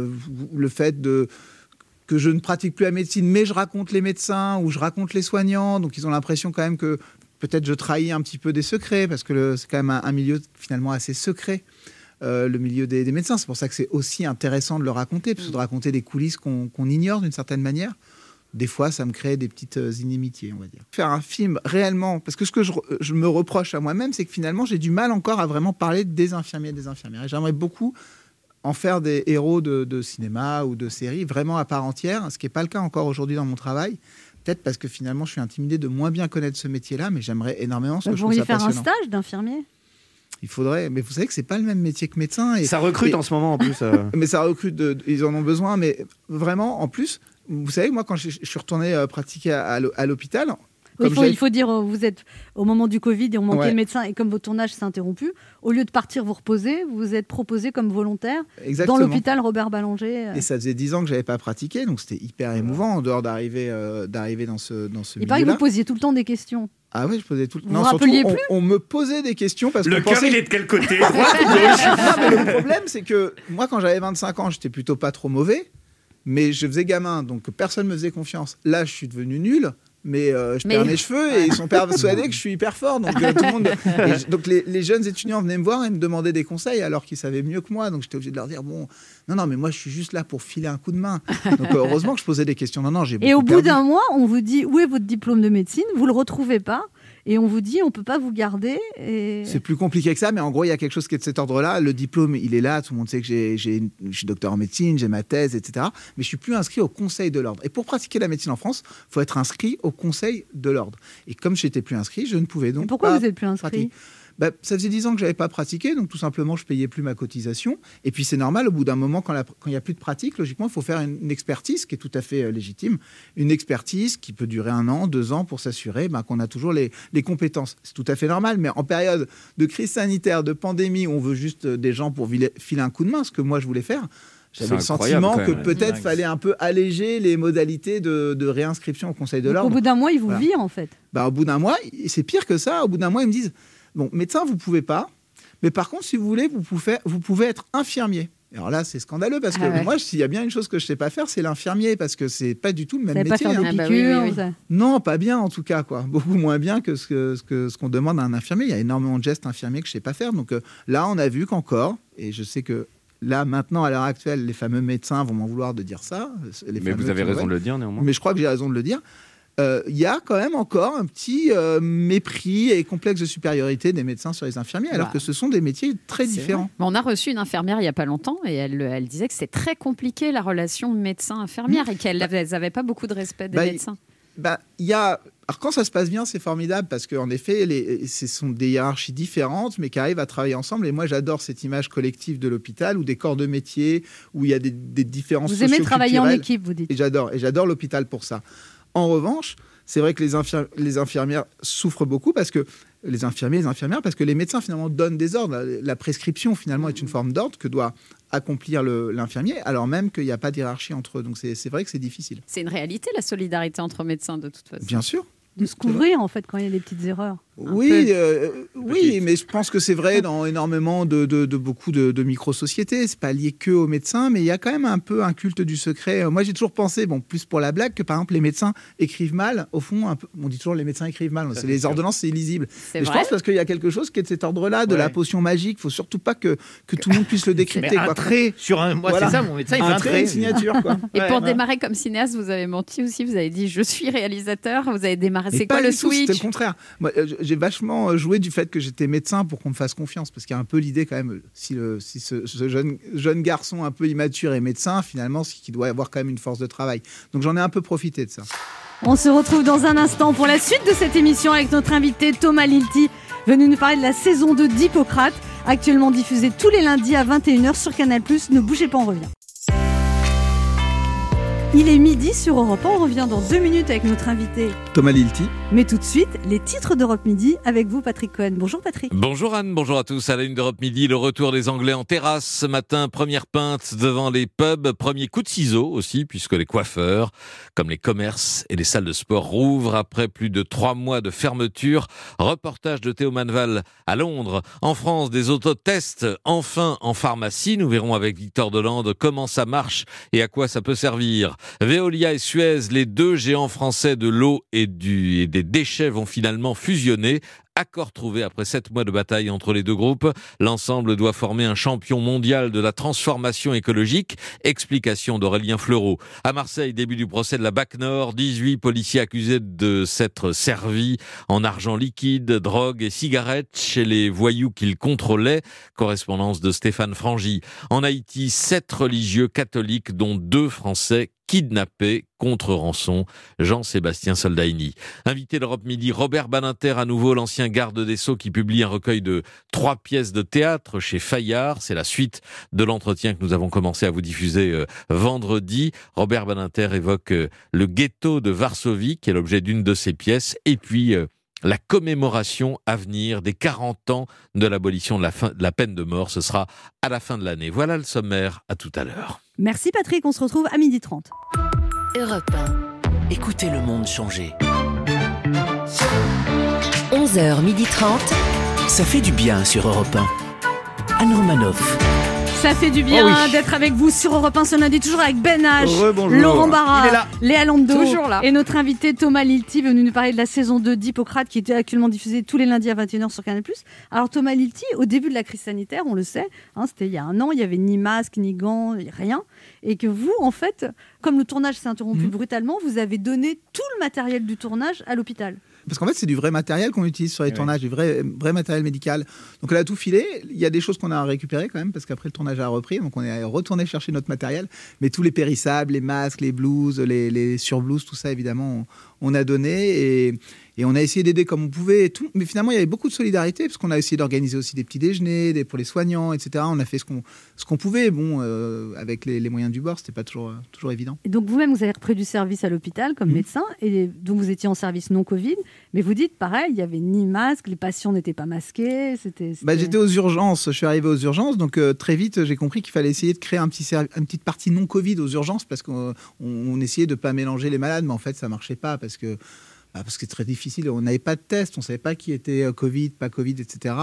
le fait de que je ne pratique plus la médecine, mais je raconte les médecins ou je raconte les soignants. Donc, ils ont l'impression quand même que peut-être je trahis un petit peu des secrets, parce que c'est quand même un, un milieu finalement assez secret, euh, le milieu des, des médecins. C'est pour ça que c'est aussi intéressant de le raconter, parce que de raconter des coulisses qu'on ignore d'une certaine manière. Des fois, ça me crée des petites euh, inimitiés, on va dire. Faire un film réellement, parce que ce que je, je me reproche à moi-même, c'est que finalement, j'ai du mal encore à vraiment parler des infirmiers et des infirmières. Et j'aimerais beaucoup en faire des héros de, de cinéma ou de série vraiment à part entière, ce qui n'est pas le cas encore aujourd'hui dans mon travail. Peut-être parce que finalement, je suis intimidé de moins bien connaître ce métier-là, mais j'aimerais énormément parce que vous pourriez faire un stage d'infirmier? Il faudrait, mais vous savez que c'est pas le même métier que médecin. Et, Ça recrute et- en ce moment en plus. euh. mais ça recrute, de- ils en ont besoin. Mais vraiment, en plus, vous savez, moi, quand je, je suis retourné euh, pratiquer à l'hôpital, Oui, il, comme faut, j'ai- il faut dire, euh, vous êtes au moment du Covid et on manquait Ouais. de médecins, et comme votre tournage s'est interrompu, au lieu de partir vous reposer, vous vous êtes proposé comme volontaire Exactement. dans l'hôpital Robert Ballanger. euh. Et ça faisait dix ans que j'avais pas pratiqué, donc c'était hyper émouvant en dehors d'arriver euh, d'arriver dans ce dans ce Il paraît que milieu-là. vous posiez tout le temps des questions. Ah oui, je posais tout le Vous Non, vous surtout, on, me posait des questions parce Le qu'on cœur, pensait... il est de quel côté? Droite ou gauche? Non, mais le problème, c'est que moi, quand j'avais 25 ans, j'étais plutôt pas trop mauvais, mais je faisais gamin, donc personne me faisait confiance. Là, je suis devenu nul. Mais euh, je Mais- perds mes cheveux et ils sont persuadés que je suis hyper fort. Donc, euh, tout le monde... et je- donc les, les jeunes étudiants venaient me voir et me demandaient des conseils alors qu'ils savaient mieux que moi. Donc j'étais obligé de leur dire bon, non, non, mais moi je suis juste là pour filer un coup de main. Donc heureusement que je posais des questions. Non, non, j'ai Et au bout d'un mois, on vous dit où est votre diplôme de médecine? Vous le retrouvez pas et on vous dit on peut pas vous garder. Et... C'est plus compliqué que ça, mais en gros, il y a quelque chose qui est de cet ordre-là. Le diplôme, il est là. Tout le monde sait que j'ai, j'ai- je suis docteur en médecine, j'ai ma thèse, etc. Mais je suis plus inscrit au Conseil de l'ordre. Et pour pratiquer la médecine en France, il faut être inscrit au Conseil de l'ordre. Et comme je n'étais plus inscrit, je ne pouvais donc pourquoi pas vous êtes plus inscrit? pratiquer. Bah, ça faisait 10 ans que j'avais pas pratiqué, donc tout simplement je payais plus ma cotisation. Et puis c'est normal, au bout d'un moment, quand il n'y a plus de pratique, logiquement, il faut faire une, une expertise qui est tout à fait euh, légitime. Une expertise qui peut durer un an, deux ans pour s'assurer bah, qu'on a toujours les, les compétences. C'est tout à fait normal, mais en période de crise sanitaire, de pandémie, où on veut juste euh, des gens pour filer un coup de main, ce que moi je voulais faire. J'avais le sentiment que peut-être fallait un peu alléger les modalités de, de réinscription au Conseil de l'ordre. au bout d'un mois, ils vous Voilà. virent en fait. Bah, au bout d'un mois, c'est pire que ça. Au bout d'un mois, ils me disent Bon, médecin, vous pouvez pas. Mais par contre, si vous voulez, vous pouvez, vous pouvez être infirmier. Alors là, c'est scandaleux parce que Ah ouais. moi, s'il y a bien une chose que je sais pas faire, c'est l'infirmier parce que c'est pas du tout le même savez pas métier. faire des hein. Ah bah oui, piqûres. oui, oui. ça- Non, pas bien en tout cas, quoi. Beaucoup moins bien que ce que ce que- ce qu'on demande à un infirmier. Il y a énormément de gestes infirmiers que je sais pas faire. Donc euh, là, on a vu qu'encore, et je sais que là, maintenant, à l'heure actuelle, les fameux médecins vont m'en vouloir de dire ça. les Mais vous avez raison de le dire néanmoins. Mais je crois que j'ai raison de le dire. Euh, Il y a quand même encore un petit euh, mépris et complexe de supériorité des médecins sur les infirmiers, alors Bah, que ce sont des métiers très différents. Mais On a reçu une infirmière il n'y a pas longtemps et elle, elle disait que c'était très compliqué la relation médecin-infirmière et qu'elles n'avaient pas beaucoup de respect des Bah, il- médecins. Bah, y a... Alors quand ça se passe bien, c'est formidable parce qu'en effet, les... ce sont des hiérarchies différentes, mais qui arrivent à travailler ensemble. Et moi, j'adore cette image collective de l'hôpital ou des corps de métier où il y a des, des différences Vous aimez travailler en équipe, vous dites. Et j'adore, et j'adore l'hôpital pour ça. En revanche, c'est vrai que les, infir- les infirmières souffrent beaucoup parce que les infirmiers, les infirmières, parce que les médecins finalement donnent des ordres. La, la prescription finalement est une forme d'ordre que doit accomplir l'infirmier, alors même qu'il n'y a pas d'hierarchie entre eux. Donc c'est c'est vrai que c'est difficile. C'est une réalité la solidarité entre médecins de toute façon. Bien sûr. De se couvrir en fait quand il y a des petites erreurs. Oui, euh, oui, mais je pense que c'est vrai dans énormément de, de- de beaucoup de, de micro-sociétés. C'est pas lié que aux médecins, mais il y a quand même un peu un culte du secret. Euh, Moi, j'ai toujours pensé, bon, plus pour la blague, que par exemple les médecins écrivent mal. Au fond, un peu, on dit toujours les médecins écrivent mal. C'est les ordonnances, c'est illisible. C'est Mais je pense parce qu'il y a quelque chose qui est de cet ordre-là, de Ouais. la potion magique. Il faut surtout pas que, que tout le monde puisse le Mais décrypter. un quoi. trait sur un. Moi, Voilà. c'est ça, mon médecin, il fait un un trait, trait. une signature, quoi. Et Ouais, pour ouais. démarrer comme cinéaste, vous avez menti aussi. Vous avez dit je suis réalisateur. Vous avez démarré. C'est quoi le tout, C'était le switch? contraire. Moi, euh, j'ai vachement euh, joué du fait que j'étais médecin pour qu'on me fasse confiance, parce qu'il y a un peu l'idée quand même, si, ce, jeune garçon un peu immature est médecin, finalement, c'est qu'il doit avoir quand même une force de travail. Donc j'en ai un peu profité de ça. On se retrouve dans un instant pour la suite de cette émission avec notre invité Thomas Lilti, venu nous parler de la saison 2 d'Hippocrate, actuellement diffusée tous les lundis à 21h sur Canal+. Ne bougez pas, on revient. Il est midi sur Europe 1, on revient dans deux minutes avec notre invité. Thomas Lilti. Mais tout de suite, les titres d'Europe Midi avec vous Patrick Cohen. Bonjour Patrick. Bonjour Anne, bonjour à tous. À la une d'Europe Midi, le retour des Anglais en terrasse ce matin. Première pinte devant les pubs. Premier coup de ciseau aussi, puisque les coiffeurs, comme les commerces et les salles de sport, rouvrent après plus de trois mois de fermeture. Reportage de Théo Manval à Londres. En France, des autotests enfin en pharmacie. Nous verrons avec Victor Delande comment ça marche et à quoi ça peut servir. Veolia et Suez, les deux géants français de l'eau et, et des déchets vont finalement fusionner. Accord trouvé après sept mois de bataille entre les deux groupes. L'ensemble doit former un champion mondial de la transformation écologique. Explication d'Aurélien Fleureau. À Marseille, début du procès de la BAC Nord. 18 policiers accusés de s'être servis en argent liquide, drogue et cigarettes chez les voyous qu'ils contrôlaient. Correspondance de Stéphane Frangy. En Haïti, sept religieux catholiques, dont deux Français kidnappés contre rançon. Jean-Sébastien Soldaini. Invité d'Europe Midi, Robert Baninter, à nouveau l'ancien garde des Sceaux qui publie un recueil de trois pièces de théâtre chez Fayard. C'est la suite de l'entretien que nous avons commencé à vous diffuser euh, vendredi. Robert Baninter évoque euh, le ghetto de Varsovie, qui est l'objet d'une de ses pièces, et puis euh, la commémoration à venir des 40 ans de l'abolition de la, fin- de la peine de mort. Ce sera à la fin de l'année. Voilà le sommaire. À tout à l'heure. Merci Patrick, on se retrouve à 12h30. Europe 1. Écoutez le monde changer. 11h30. Ça fait du bien sur Europe 1. Anne Romanoff. Ça fait du bien Oh oui. d'être avec vous sur Europe 1 ce lundi, toujours avec Ben H. Laurent Barra. Léa Lando Toujours là. et notre invité Thomas Lilti venu nous parler de la saison 2 d'Hippocrate qui était actuellement diffusée tous les lundis à 21h sur Canal+. Alors Thomas Lilti, au début de la crise sanitaire, on le sait, hein, c'était il y a un an, il y avait ni masque, ni gants, rien. Et que vous, en fait, comme le tournage s'est interrompu Mhm. brutalement, vous avez donné tout le matériel du tournage à l'hôpital. Parce qu'en fait, c'est du vrai matériel qu'on utilise sur les Oui. tournages, du vrai, vrai matériel médical. Donc, elle a tout filé. Il y a des choses qu'on a récupérées quand même, parce qu'après, le tournage a repris. Donc, on est retourné chercher notre matériel. Mais tous les périssables, les masques, les blouses, les, les surblouses, tout ça, évidemment, on, on a donné. Et, Et on a essayé d'aider comme on pouvait. Et tout. Mais finalement, il y avait beaucoup de solidarité parce qu'on a essayé d'organiser aussi des petits déjeuners des, pour les soignants, etc. On a fait ce qu'on pouvait. Bon, euh, avec les, les moyens du bord, c'était pas toujours, euh, toujours évident. Et donc vous-même, vous avez repris du service à l'hôpital Mhm. comme médecin, et donc vous étiez en service non Covid, mais vous dites pareil, il y avait ni masque, les patients n'étaient pas masqués, c'était. Bah, c'était- j'étais aux urgences, je suis arrivé aux urgences, donc euh, très vite j'ai compris qu'il fallait essayer de créer un petit une petite partie non Covid aux urgences parce qu'on on- on essayait de pas mélanger les malades, mais en fait ça marchait pas parce que parce que c'est très difficile. On n'avait pas de test, on savait pas qui était euh, Covid, pas Covid, etc.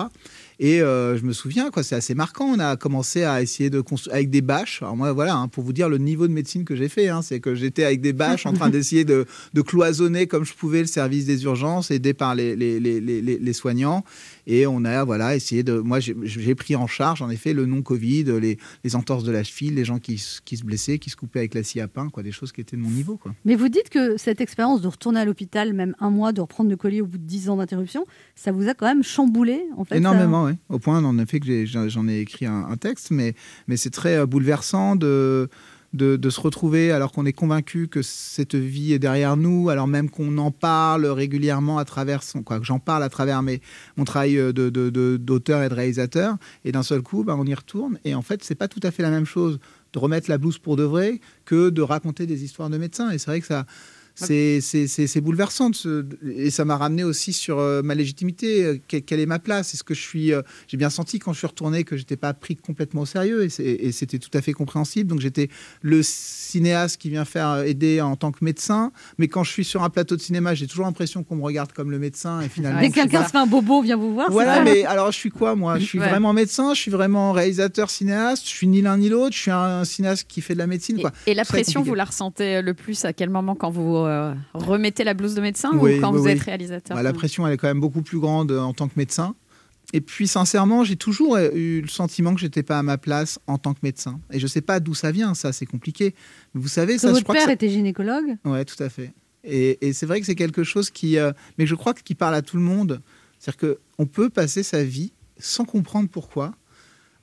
Et euh, je me souviens, quoi, c'est assez marquant. On a commencé à essayer de construire avec des bâches. Alors moi, voilà, hein, pour vous dire le niveau de médecine que j'ai fait, hein, c'est que j'étais avec des bâches en train d'essayer de, de cloisonner comme je pouvais le service des urgences, aidé par les, les, les, les, les- les soignants. Et on a voilà essayé de. Moi, j'ai- pris en charge, en effet, le non-Covid, les, les entorses de la cheville, les gens qui, se- qui se blessaient, qui se coupaient avec la scie à pain, quoi, des choses qui étaient de mon niveau, quoi. Mais vous dites que cette expérience de retourner à l'hôpital, même un mois, de reprendre le collier au bout de 10 ans d'interruption, ça vous a quand même chamboulé en fait. ça- Au point, en effet, que j'en ai écrit un, texte, mais, mais c'est très euh, bouleversant de, de, se retrouver alors qu'on est convaincu que cette vie est derrière nous, alors même qu'on en parle régulièrement à travers son. Quoi, que j'en parle à travers mes, mon travail euh, de- de- d'auteur et de réalisateur, et d'un seul coup, bah, on y retourne, et en fait, c'est pas tout à fait la même chose de remettre la blouse pour de vrai que de raconter des histoires de médecins. Et c'est vrai que ça. C'est bouleversant et ça m'a ramené aussi sur euh, ma légitimité. euh, que- quelle est ma place? Est-ce que je suis euh, J'ai bien senti quand je suis retourné que j'étais pas pris complètement au sérieux et c'était tout à fait compréhensible. Donc j'étais le cinéaste qui vient faire aider en tant que médecin, mais quand je suis sur un plateau de cinéma, j'ai toujours l'impression qu'on me regarde comme le médecin et finalement. Dès je que quelqu'un se fait un bobo, vient vous voir. voilà, mais alors je suis quoi moi? Je suis Ouais. vraiment médecin, je suis vraiment réalisateur, cinéaste, je suis ni l'un ni l'autre, je suis un cinéaste qui fait de la médecine. Quoi. Et la pression, compliqué. vous la ressentez le plus à quel moment quand vous euh, remettez la blouse de médecin Oui, ou quand oui, vous oui. êtes réalisateur Bah, La pression, elle est quand même beaucoup plus grande euh, en tant que médecin. Et puis, sincèrement, j'ai toujours euh, eu le sentiment que j'étais pas à ma place en tant que médecin. Et je sais pas d'où ça vient, ça, c'est compliqué. Mais vous savez, Que ça, je votre crois que père ça- était gynécologue? Ouais, tout à fait. Et, et c'est vrai que c'est quelque chose qui, euh, mais je crois que qui parle à tout le monde. C'est-à-dire que on peut passer sa vie sans comprendre pourquoi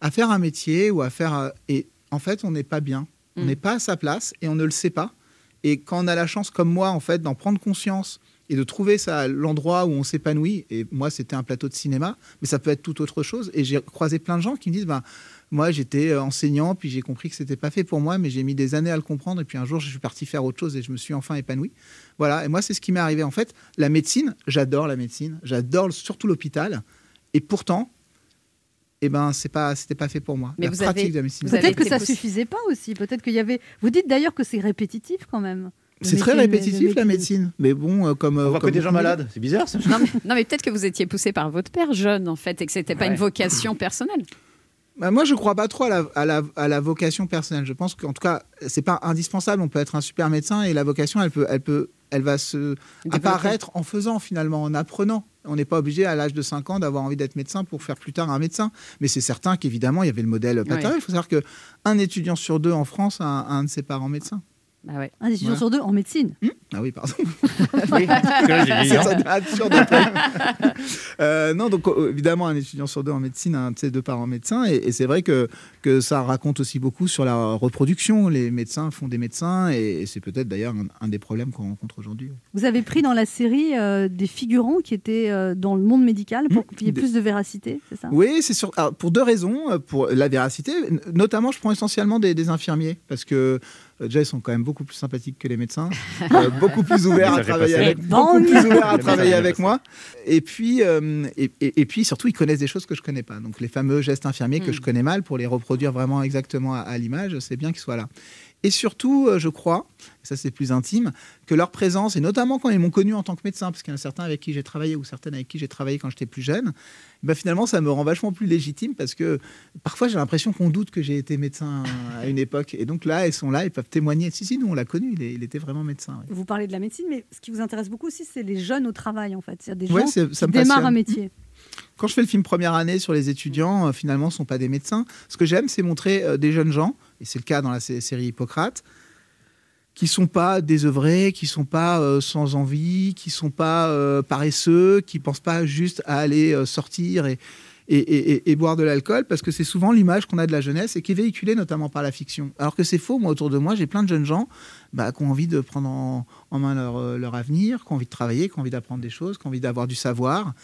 à faire un métier ou à faire et en fait on n'est pas bien, on Mm. n'est pas à sa place et on ne le sait pas. Et quand on a la chance comme moi en fait d'en prendre conscience et de trouver ça l'endroit où on s'épanouit. Et moi c'était un plateau de cinéma, mais ça peut être tout autre chose. Et j'ai croisé plein de gens qui me disent bah moi, j'étais euh, enseignant, puis j'ai compris que c'était pas fait pour moi, mais j'ai mis des années à le comprendre. Et puis un jour, je suis parti faire autre chose et je me suis enfin épanoui. Voilà. Et moi, c'est ce qui m'est arrivé. En fait, la médecine, j'adore la médecine, j'adore surtout l'hôpital. Et pourtant, eh ben, c'est pas, c'était pas fait pour moi. Mais la vous pratique avez- de la médecine. Peut-être que ça suffisait pas aussi. Peut-être qu'il y avait. Vous dites d'ailleurs que c'est répétitif quand même. C'est très répétitif la médecine. Mais bon, euh, comme. On euh, voit que comme des gens malades. C'est bizarre ça. Non mais, non, mais peut-être que vous étiez poussé par votre père jeune en fait et que c'était pas Ouais. une vocation personnelle. Bah, moi, je crois pas trop à la, à la, à la vocation personnelle. Je pense qu'en tout cas, c'est pas indispensable. On peut être un super médecin et la vocation, elle peut, elle peut, elle va se apparaître en faisant finalement, en apprenant. On n'est pas obligé à l'âge de 5 ans d'avoir envie d'être médecin pour faire plus tard un médecin. Mais c'est certain qu'évidemment, il y avait le modèle paternel. Il faut savoir que un étudiant sur deux en France a un, un de ses parents médecins. Bah ouais. Un étudiant sur deux en médecine. Ah oui, pardon. Oui, parce que là, j'ai dit, C'est hein. absurde. Euh, non, donc euh, évidemment, un étudiant sur deux en médecine a un de ses deux parents médecins. Et, et c'est vrai que, que ça raconte aussi beaucoup sur la reproduction. Les médecins font des médecins. Et, et c'est peut-être d'ailleurs un, un des problèmes qu'on rencontre aujourd'hui. Vous avez pris dans la série euh, des figurants qui étaient euh, dans le monde médical pour qu'il y ait plus de véracité, c'est ça? Oui, c'est sur, alors, pour deux raisons. Pour la véracité, notamment, je prends essentiellement des, des infirmiers parce que déjà, ils sont quand même beaucoup plus sympathiques que les médecins, euh, beaucoup plus ouverts à travailler avec, beaucoup plus ouverts à Le travailler avec moi. Et puis, euh, et, et- et puis, surtout, ils connaissent des choses que je connais pas. Donc, les fameux gestes infirmiers que Mm. je connais mal, pour les reproduire vraiment exactement à, à l'image, c'est bien qu'ils soient là. Et surtout, euh, je crois, et ça c'est plus intime, que leur présence, et notamment quand ils m'ont connu en tant que médecin, parce qu'il y en a certains avec qui j'ai travaillé ou certaines avec qui j'ai travaillé quand j'étais plus jeune, ben finalement ça me rend vachement plus légitime parce que parfois j'ai l'impression qu'on doute que j'ai été médecin à une époque. Et donc là, elles sont là, ils peuvent témoigner. Si, si, nous on l'a connu, il, est- il était vraiment médecin. ouais. Vous parlez de la médecine, mais ce qui vous intéresse beaucoup aussi, c'est les jeunes au travail, en fait. C'est-à-dire des Ouais, gens qui démarrent passionne. un métier. Quand je fais le film première année sur les étudiants, euh, finalement, ce ne sont pas des médecins. Ce que j'aime, c'est montrer euh, des jeunes gens, et c'est le cas dans la sé- série Hippocrate, qui sont pas désœuvrés, qui sont pas euh, sans envie, qui sont pas euh, paresseux, qui pensent pas juste à aller euh, sortir et, boire de l'alcool parce que c'est souvent l'image qu'on a de la jeunesse et qui est véhiculée notamment par la fiction. Alors que c'est faux. Moi, autour de moi, j'ai plein de jeunes gens bah, qui ont envie de prendre en, main leur avenir, qui ont envie de travailler, qui ont envie d'apprendre des choses, qui ont envie d'avoir du savoir.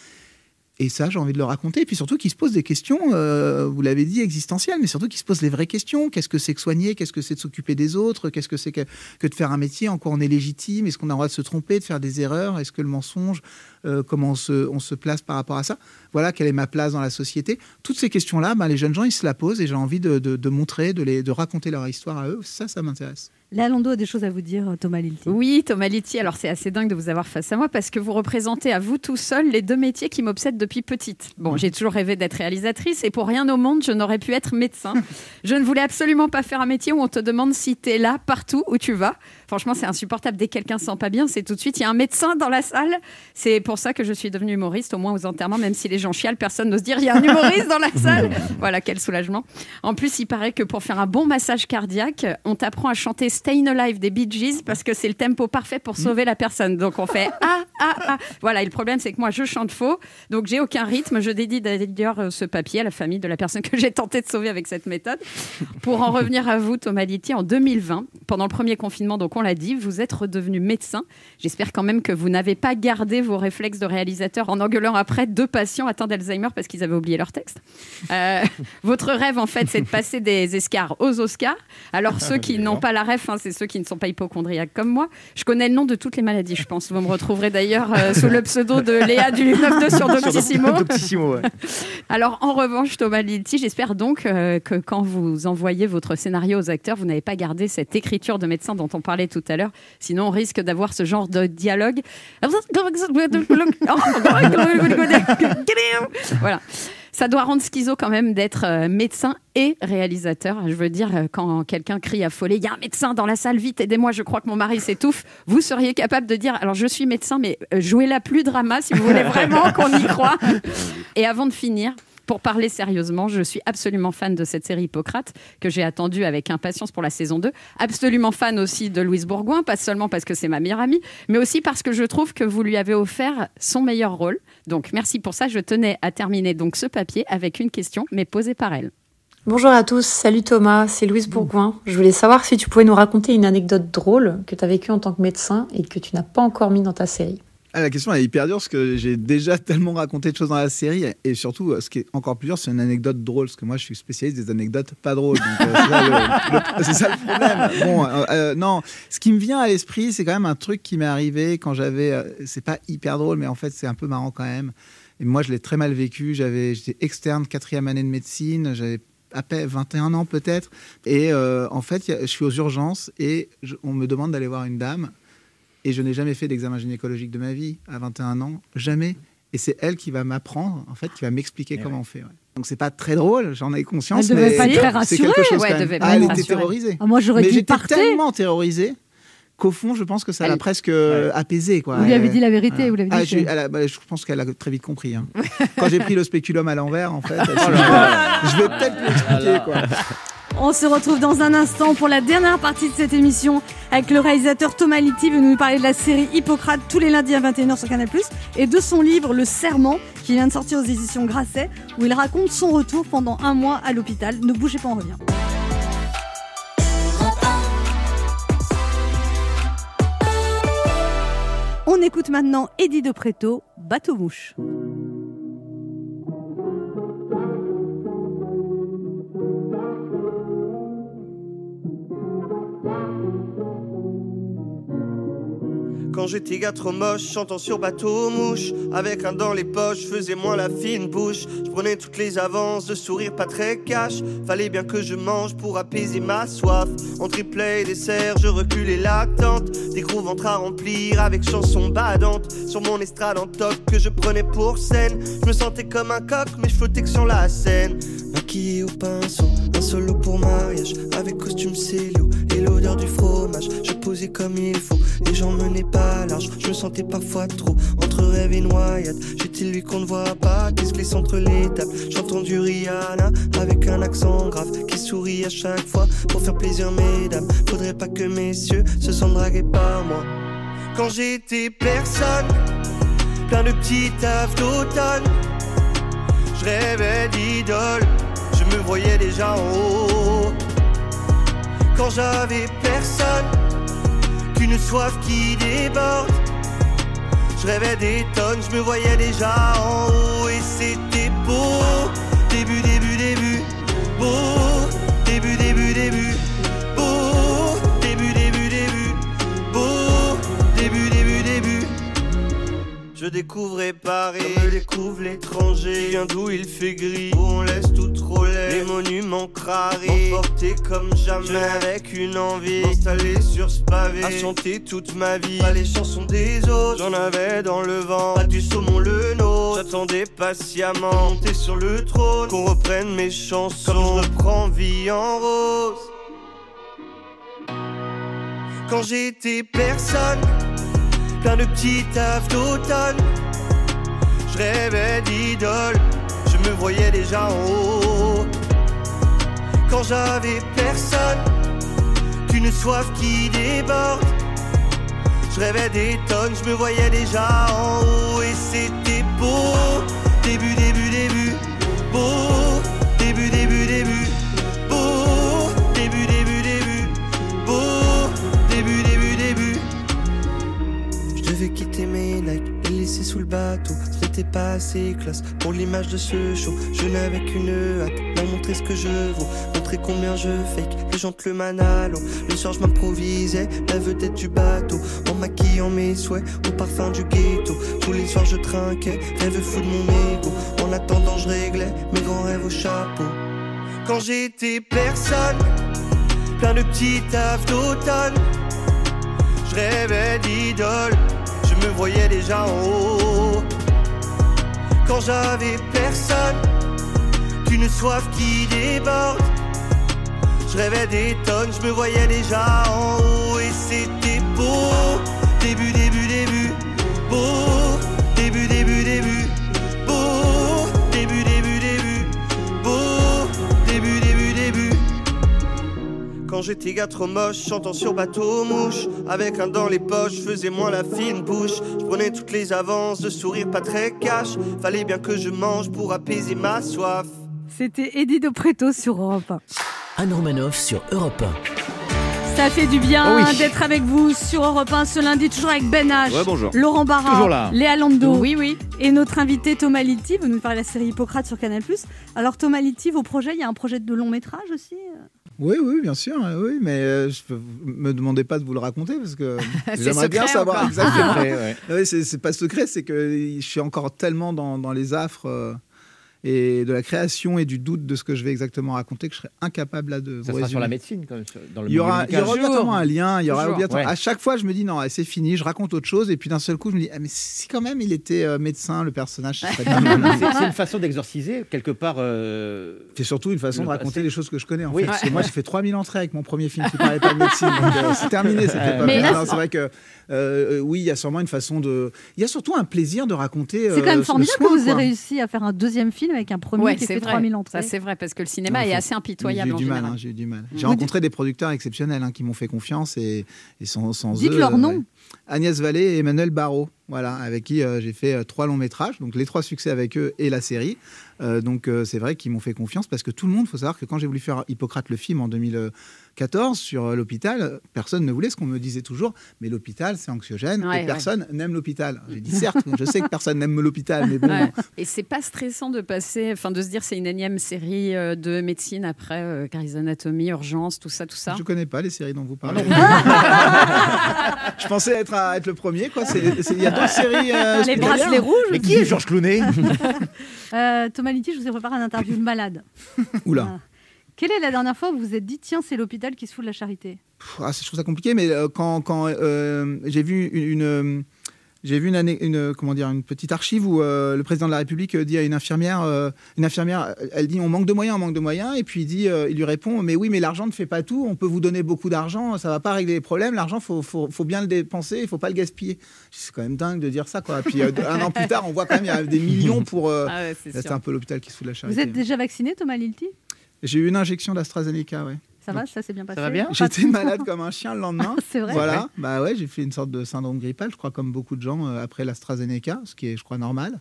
Et ça, j'ai envie de le raconter. Et puis surtout, qui se posent des questions, euh, vous l'avez dit, existentielles, mais surtout qui se posent les vraies questions. Qu'est-ce que c'est que soigner? Qu'est-ce que c'est de s'occuper des autres? Qu'est-ce que c'est que, de faire un métier? En quoi on est légitime? Est-ce qu'on a le droit de se tromper, de faire des erreurs? Est-ce que le mensonge, euh, comment on se, place par rapport à ça? Voilà, quelle est ma place dans la société Toutes ces questions-là, ben, les jeunes gens, ils se la posent et j'ai envie de, montrer, de, de raconter leur histoire à eux. Ça, ça m'intéresse. Lando a des choses à vous dire, Thomas Lilti. Oui, Thomas Litty, alors c'est assez dingue de vous avoir face à moi parce que vous représentez à vous tout seul les deux métiers qui m'obsèdent depuis petite. Bon, j'ai toujours rêvé d'être réalisatrice et pour rien au monde, je n'aurais pu être médecin. Je ne voulais absolument pas faire un métier où on te demande si tu es là partout où tu vas. Franchement, c'est insupportable. Dès que quelqu'un se sent pas bien, c'est tout de suite, il y a un médecin dans la salle. C'est pour ça que je suis devenue humoriste, au moins aux enterrements, même si les gens chialent, personne n'ose dire il y a un humoriste dans la salle. Voilà, quel soulagement. En plus, il paraît que pour faire un bon massage cardiaque, on t'apprend à chanter Stayin' Alive des Bee Gees parce que c'est le tempo parfait pour sauver la personne. Donc on fait ah, ah, ah. Voilà, et le problème, c'est que moi, je chante faux, donc j'ai aucun rythme. Je dédie d'ailleurs euh, ce papier à la famille de la personne que j'ai tenté de sauver avec cette méthode. Pour en revenir à vous, Thomas Litti, en 2020, pendant le premier confinement, donc on l'a dit, vous êtes redevenu médecin. J'espère quand même que vous n'avez pas gardé vos réflexes de réalisateur en engueulant après deux patients atteints d'Alzheimer parce qu'ils avaient oublié leur texte. Euh, votre rêve, en fait, c'est de passer des escars aux Oscars. Alors, ceux qui n'ont pas la ref, hein, c'est ceux qui ne sont pas hypochondriaques comme moi. Je connais le nom de toutes les maladies, je pense. Vous me retrouverez d'ailleurs euh, sous le pseudo de Léa du 92 sur Doctissimo. Doctissimo, ouais. Alors, en revanche, Thomas Lilti, j'espère donc euh, que quand vous envoyez votre scénario aux acteurs, vous n'avez pas gardé cette écriture de médecin dont on parlait tout à l'heure. Sinon, on risque d'avoir ce genre de dialogue. voilà. Ça doit rendre schizo quand même d'être euh, médecin et réalisateur. Je veux dire, euh, quand quelqu'un crie affolé, il y a un médecin dans la salle, vite, aidez-moi, je crois que mon mari s'étouffe. Vous seriez capable de dire, alors je suis médecin, mais euh, jouez-la plus drama si vous voulez vraiment qu'on y croit. Et avant de finir, pour parler sérieusement, je suis absolument fan de cette série Hippocrate que j'ai attendue avec impatience pour la saison 2. Absolument fan aussi de Louise Bourgoin, pas seulement parce que c'est ma meilleure amie, mais aussi parce que je trouve que vous lui avez offert son meilleur rôle. Donc merci pour ça. Je tenais à terminer donc ce papier avec une question, mais posée par elle. Bonjour à tous, salut Thomas, c'est Louise Bourgoin. Je voulais savoir si tu pouvais nous raconter une anecdote drôle que tu as vécue en tant que médecin et que tu n'as pas encore mis dans ta série. Ah, la question est hyper dure parce que j'ai déjà tellement raconté de choses dans la série et surtout euh, ce qui est encore plus dur c'est une anecdote drôle parce que moi je suis spécialiste des anecdotes pas drôles euh, c'est, ça le, problème. Euh, non ce qui me vient à l'esprit c'est quand même un truc qui m'est arrivé quand j'avais c'est pas hyper drôle mais en fait c'est un peu marrant quand même. Et moi je l'ai très mal vécu j'étais externe quatrième année de médecine j'avais à peine 21 ans peut-être. Et en fait je suis aux urgences et on me demande d'aller voir une dame et je n'ai jamais fait d'examen gynécologique de ma vie à 21 ans, jamais. Et c'est elle qui va m'apprendre, en fait, qui va m'expliquer comment on fait. ouais. Donc c'est pas très drôle, j'en ai conscience. Elle devait mais pas être très c'est rassurée. quelque chose Ouais, devait Ah, elle était terrorisée. Ah, moi, j'aurais dit, j'étais tellement terrorisée qu'au fond, je pense que ça l'a presque euh, apaisée. Quoi. Vous lui avez dit la vérité, vous l'avez dit Ah, que- j'ai- elle a- bah, je pense qu'elle a très vite compris. hein. Quand j'ai pris le spéculum à l'envers, en fait, elle Oh dit, je vais peut-être l'expliquer. On se retrouve dans un instant pour la dernière partie de cette émission avec le réalisateur Thomas Litti va nous parler de la série Hippocrate tous les lundis à 21h sur Canal+, et de son livre Le Serment qui vient de sortir aux éditions Grasset où il raconte son retour pendant un mois à l'hôpital. Ne bougez pas, on revient. On écoute maintenant Eddie de Préto, Bateau Mouche. Quand j'étais gars trop moche, chantant sur bateau mouche, avec un dans les poches, faisais moins la fine bouche. Je prenais toutes les avances, de sourire pas très cash. Fallait bien que je mange pour apaiser ma soif. En triplet et dessert, je reculais l'attente. Des gros ventres à remplir avec chansons badantes. Sur mon estrade en toc que je prenais pour scène. Je me sentais comme un coq, mais je flottais que sur la scène. Maquillé au pinceau, un solo pour mariage. Avec costume célo et l'odeur du fromage. Je posais comme il faut, les gens menaient pas Je me sentais parfois trop entre rêve et noyade. J'étais lui qu'on ne voit pas, qui se glisse entre les tables. J'entends du Rihanna avec un accent grave qui sourit à chaque fois pour faire plaisir, mesdames. Faudrait pas que messieurs se sentent dragués par moi. Quand j'étais personne, plein de petits tafs d'automne. Je rêvais d'idole, je me voyais déjà en haut. Quand j'avais personne, qu'une soif qui déborde. Je rêvais des tonnes, je me voyais déjà en haut et c'était beau. Début, début, début, beau. Début, début, début, beau. Début, début, début, beau. Début, début, début. Je découvrais Paris, je découvre l'étranger. Qui vient d'où il fait gris, où on laisse crarés, emportés comme jamais. N'avais qu'une envie, m'installer sur ce pavé. À chanter toute ma vie, pas les chansons des autres. J'en avais dans le vent, pas du saumon le nôtre. J'attendais patiemment, monter sur le trône. Qu'on reprenne mes chansons, comme je reprends vie en rose. Quand j'étais personne plein de petits tafs d'automne. Je rêvais d'idole, je me voyais déjà en haut. Quand j'avais personne, qu'une soif qui déborde. Je rêvais des tonnes, je me voyais déjà en haut et c'était beau. Début, début, début, beau. Début, début, début, beau. Début, début, début, beau. Début, début, début. Je devais quitter mes Nike, les laisser sous le bateau. C'était pas assez classe pour l'image de ce show. Je n'avais qu'une hâte, montrer ce que je vaux. Montrer combien je fake, les gens te le manalo. Le soir, je m'improvisais, la vedette du bateau. En maquillant mes souhaits, au parfum du ghetto. Tous les soirs, je trinquais, rêve fou de mon ego. En attendant, je réglais mes grands rêves au chapeau. Quand j'étais personne, plein de petits tafs d'automne. Je rêvais d'idole, je me voyais déjà en haut. Quand j'avais personne, qu'une soif qui déborde. Je rêvais des tonnes, je me voyais déjà en haut et c'était beau. Début, début, début, beau. Début, début, début, beau. Début, début, début, beau. Début, début, début. Quand j'étais gars trop moche, chantant sur bateau mouche Avec un dans les poches, faisais moins la fine bouche Je prenais toutes les avances, de sourire pas très cash Fallait bien que je mange pour apaiser ma soif C'était Eddie de Preto sur Europe 1. Anne Romanoff sur Europe Ça fait du bien Oh oui. d'être avec vous sur Europe 1 ce lundi, toujours avec Ben H, Ouais, bonjour. Laurent Barra. Léa Lando. Oui, oui. Et notre invité Thomas Litti, vous nous parlez de la série Hippocrate sur Canal+. Alors Thomas Litti, vos projets, il y a un projet de long métrage aussi euh Oui, oui, bien sûr, euh, oui, mais euh, je me demandez pas de vous le raconter parce que j'aimerais bien savoir encore. exactement. Secret, ouais. C'est c'est pas secret, c'est que je suis encore tellement dans, dans les affres euh, et de la création et du doute de ce que je vais exactement raconter que je serais incapable là de. Ça vous sera sur la médecine, quand même, sur- dans le Il y aura, il y aura médical. obligatoirement un lien. Il y aura obligatoirement- Ouais. À chaque fois, je me dis non, c'est fini, je raconte autre chose. Et puis d'un seul coup, je me dis, ah, mais si quand même il était euh, médecin, le personnage. C'est une façon d'exorciser, quelque part. euh, C'est surtout une façon le de raconter passé. les choses que je connais. En Oui. fait. Parce que Ouais. moi, j'ai fait 3000 entrées avec mon premier film qui parlait pas de médecine. euh, c'est terminé, c'était pas Mais bien. là, Non, C'est vrai que euh, euh, oui, il y a sûrement une façon de. Il y a surtout un plaisir de raconter. C'est quand euh, même le formidable que vous ayez réussi à faire un deuxième film avec un premier Ouais, qui c'est fait vrai. 3000 entrées. Ça, c'est vrai, parce que le cinéma Non, est assez impitoyable J'ai eu du mal, hein, j'ai eu du mal. J'ai rencontré des producteurs exceptionnels hein, qui m'ont fait confiance et, et sans, sans Dites eux, leur euh, nom. ouais. Agnès Vallée et Emmanuel Barrault, voilà, avec qui euh, j'ai fait euh, trois longs métrages, donc les trois succès avec eux et la série. Euh, donc euh, c'est vrai qu'ils m'ont fait confiance parce que tout le monde, faut savoir que quand j'ai voulu faire Hippocrate le film en 2014 sur euh, l'hôpital, personne ne voulait ce qu'on me disait toujours, mais l'hôpital c'est anxiogène Ouais, et ouais. personne n'aime l'hôpital. J'ai dit certes, je sais que personne n'aime l'hôpital, mais bon. Ouais. Et c'est pas stressant de passer, enfin de se dire c'est une énième série euh, de médecine après euh, Grey's Anatomy, Urgence, tout ça, tout ça. Je connais pas les séries dont vous parlez. je pensais être, à, être le premier, quoi. Il y a d'autres séries. euh, Les bracelets rouges. Mais qui est Georges Clooney? Euh, Thomas Litti, je vous ai préparé un interview de malade. Oula. Quelle est la dernière fois où vous vous êtes dit tiens c'est l'hôpital qui se fout de la charité? Ah, je trouve ça compliqué, mais euh, quand, quand euh, j'ai vu une, une, euh, j'ai vu une, année- une, comment dire, une petite archive où euh, le président de la République dit à une infirmière, euh, une infirmière, elle dit on manque de moyens, on manque de moyens, et puis il dit, euh, il lui répond, mais oui, mais l'argent ne fait pas tout, on peut vous donner beaucoup d'argent, ça va pas régler les problèmes, l'argent faut, faut, faut bien le dépenser, il faut pas le gaspiller. C'est quand même dingue de dire ça, quoi. Et puis un an plus tard, on voit quand même il y a des millions pour. Ah ouais, c'est un peu l'hôpital qui se fout de la Vous charité. êtes déjà vacciné Thomas Litti J'ai eu une injection d'AstraZeneca, ouais. Ça va, ça s'est bien passé J'étais malade comme un chien le lendemain. C'est vrai Voilà, Ouais. bah ouais, j'ai fait une sorte de syndrome grippal, je crois, comme beaucoup de gens euh, après l'AstraZeneca, ce qui est, je crois, normal.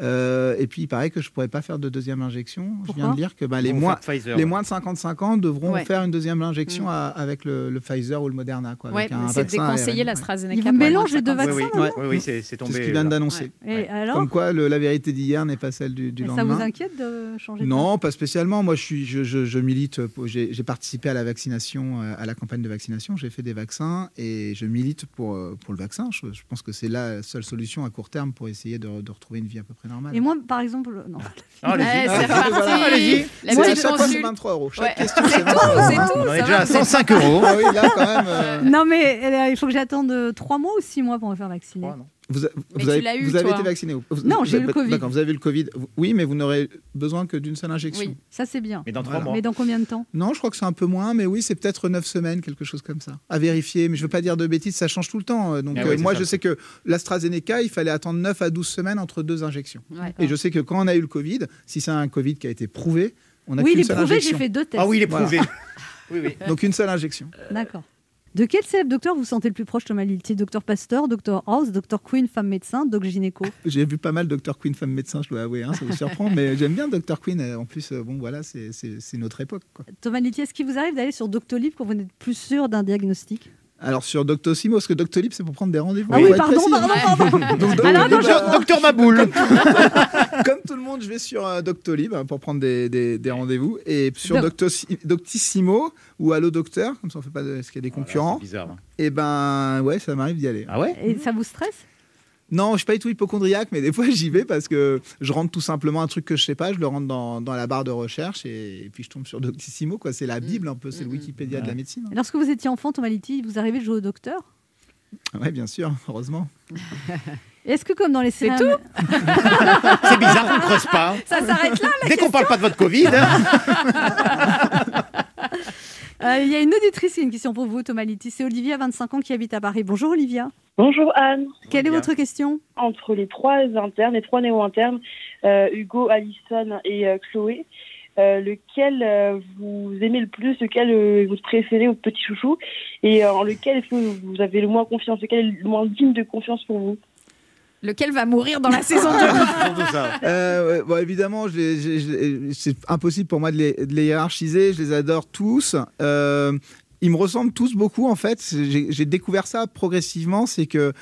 Euh, et puis il paraît que je pourrais pas faire de deuxième injection. je viens de lire que bah, les, moins, Pfizer, les ouais. moins de 55 ans devront Ouais. faire une deuxième injection Mm. à- avec le, le Pfizer ou le Moderna. Quoi, Ouais, c'est déconseillé l'AstraZeneca. Ils pour les deux 50. vaccins, Oui, oui, maintenant oui, oui, c'est c'est tombé. C'est ce qu'ils viennent d'annoncer. Et alors Comme quoi le- la vérité d'hier n'est pas celle du, du Et Ça lendemain. vous inquiète de changer Non, pas spécialement. Moi, je, suis, je, je- je milite. pour- J'ai j'ai participé à la vaccination, euh, à la campagne de vaccination. J'ai fait des vaccins et je milite pour, euh, pour le vaccin. Je, je pense que c'est la seule solution à court terme pour essayer de, de retrouver une vie à peu près normale. Et moi, par exemple, non. Ah, allez-y. Ah, c'est reparti. voilà. Allez-y. La petite chaque fois, c'est consulte. 23 euros. Chaque Ouais. question, C'est c'est tout, 23 euros. c'est tout. On est ça déjà va, à c'est- 105 euros. Ah oui, là, quand même. euh, Non, mais euh, il faut que j'attende euh, trois mois ou six mois pour me faire vacciner. A- Mais vous avez, tu l'as eu, vous avez toi. été vacciné ou- vous- Non, j'ai eu le pas- Covid. D'accord, vous avez eu le Covid. Oui, mais vous n'aurez besoin que d'une seule injection. Oui. Ça, c'est bien. Mais dans trois Voilà. mois. Mais dans combien de temps? Non, je crois que c'est un peu moins, mais oui, c'est peut-être 9 semaines, quelque chose comme ça. À vérifier, mais je ne veux pas dire de bêtises, ça change tout le temps. euh, Donc, Ah euh, moi, ça, je sais que l'AstraZeneca, il fallait attendre 9 à 12 semaines entre deux injections. Ouais. Et je sais que quand on a eu le Covid, si c'est un Covid qui a été prouvé, on a Oui, il qu'une est seule prouvé, j'ai fait deux tests. Ah oui, il est Voilà. prouvé. Oui, oui. Donc une seule injection. D'accord. De quel célèbre docteur vous sentez le plus proche, Thomas Lilti? Docteur Pasteur, Docteur House, Docteur Queen, femme médecin, Doc gynéco? J'ai vu pas mal Dr Queen, femme médecin, je dois avouer, hein, ça vous surprend, mais j'aime bien Dr Queen. euh, En plus, euh, bon, voilà, c'est notre époque. quoi. Thomas Lilti, est-ce qu'il vous arrive d'aller sur Doctolib quand vous n'êtes plus sûr d'un diagnostic? Alors sur Doctissimo, parce que Doctolib, c'est pour prendre des rendez-vous. Ah oui, pardon, pardon, pardon. Donc, Ah non, Docteur- je- Docteur Maboul. Comme tout le monde, je vais sur euh, Doctolib hein, pour prendre des, des- des rendez-vous. Et sur Doc- Doctissimo ou Allo Docteur, comme ça on fait pas de... Est-ce qu'il y a des concurrents C'est bizarre. hein. Et ben ouais, ça m'arrive d'y aller. Ah ouais? Et ça vous stresse? Non, je suis pas du tout hypochondriaque, mais des fois j'y vais parce que je rentre tout simplement un truc que je sais pas, je le rentre dans, dans la barre de recherche et, et puis je tombe sur Doctissimo. quoi. C'est la Bible un peu, c'est le Wikipédia de la médecine. Et Lorsque vous étiez enfant, Thomas Lilti, il vous arrivait de jouer au docteur? Ouais, bien sûr, heureusement. Est-ce que comme dans les C'est séries... tout? C'est bizarre qu'on creuse pas. Ça s'arrête là, la Dès qu'on parle pas de votre Covid, hein, Euh, Il y a une auditrice qui a une question pour vous, Thomas Lilti. C'est Olivia, 25 ans, qui habite à Paris. Bonjour Olivia. Bonjour Anne. Quelle est votre question? Entre les trois internes, les trois néo-internes, euh, Hugo, Alison et euh, Chloé, euh, lequel euh, vous aimez le plus, lequel euh, vous préférez au petit chouchou, et euh, en lequel est-ce que vous avez le moins confiance, lequel est le moins digne de confiance pour vous? Lequel va mourir dans la saison 2 surtout ça. Euh, bon, évidemment, c'est impossible pour moi de les, de les hiérarchiser. Je les adore tous. Euh, ils me ressemblent tous beaucoup, en fait. J'ai j'ai découvert ça progressivement. C'est que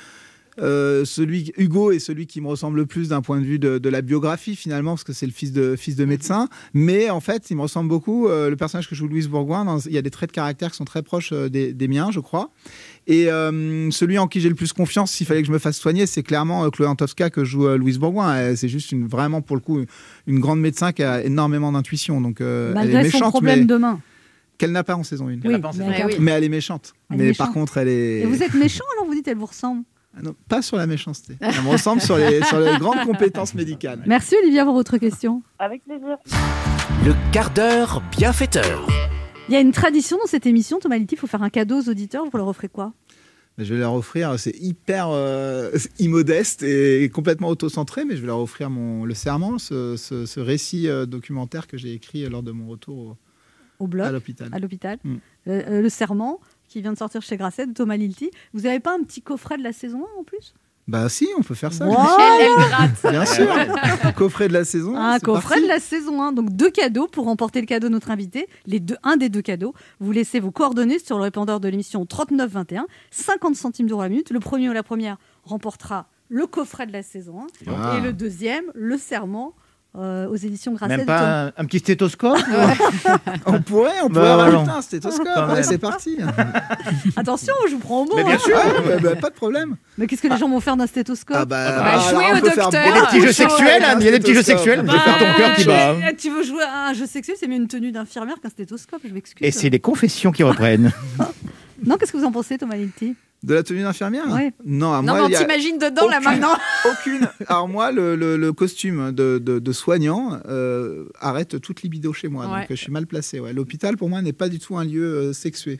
euh, celui Hugo est celui qui me ressemble le plus d'un point de vue de, de la biographie finalement parce que c'est le fils de fils de médecin. Mais en fait il me ressemble beaucoup Euh, le personnage que joue Louise Bourgoin dans- il y a des traits de caractère qui sont très proches euh, des, des miens je crois. Et euh, celui en qui j'ai le plus confiance s'il fallait que je me fasse soigner c'est clairement euh, Chloé Antowska que joue euh, Louise Bourgoin. C'est juste une, vraiment pour le coup une grande médecin qui a énormément d'intuition. Donc euh, elle Malgré est son méchante problème mais de main. qu'elle n'a pas en saison 1 Oui, n'a pas en saison mais, elle est méchante. Elle est mais par contre elle est Et vous êtes méchant alors vous dites elle vous ressemble ah non, pas sur la méchanceté. Elle me ressemble sur les, sur les grandes compétences médicales. Merci Olivia pour votre question. Avec plaisir. Le quart d'heure bienfaiteur. Il y a une tradition dans cette émission, Thomas Lilti, il faut faire un cadeau aux auditeurs. Vous leur offrez quoi? Je vais leur offrir, c'est hyper euh, immodeste et complètement auto-centré, mais je vais leur offrir mon, le serment, ce, ce- ce récit euh, documentaire que j'ai écrit lors de mon retour au- Au bloc à l'hôpital. à l'hôpital. Mm. Le, euh, le serment qui vient de sortir chez Grasset, de Thomas Lilti. Vous n'avez pas un petit coffret de la saison 1 en plus? Bah si, on peut faire ça. Wow. Bien sûr. Coffret de la saison. Un coffret parti. de la saison 1. Donc deux cadeaux pour remporter le cadeau de notre invité. Les deux, un des deux cadeaux. Vous laissez vos coordonnées sur le répondeur de l'émission 3921. 50 centimes d'euros la minute. Le premier ou la première remportera le coffret de la saison 1. Ah. Et le deuxième, le serment euh, aux éditions Grasset. même pas un, un petit stéthoscope On pourrait, on pourrait Bah, rajouter non. un stéthoscope. Ouais, c'est parti. Attention, je vous prends au mot. Mais bien hein. sûr. Ah, bah, bah, pas de problème. Mais qu'est-ce que les gens vont faire d'un stéthoscope Ah bah, Bah, alors, jouer au docteur. Il y a des petits de jeux sexuels, il y a des petits jeux sexuels. Je vais faire ton cœur qui bat. Ah, Tu veux jouer à un jeu sexuel, c'est mieux une tenue d'infirmière qu'un stéthoscope, je m'excuse. Et c'est les confessions qui reprennent. Non, qu'est-ce que vous en pensez, Thomas Lilti De la tenue d'infirmière Ouais. Non, à Non, moi, mais on il y a t'imagine dedans là aucune- maintenant. aucune. Alors moi, le, le- le costume de, de- de soignant euh, arrête toute libido chez moi, Ouais. donc je suis mal placé. Ouais. L'hôpital, pour moi, n'est pas du tout un lieu euh, sexué.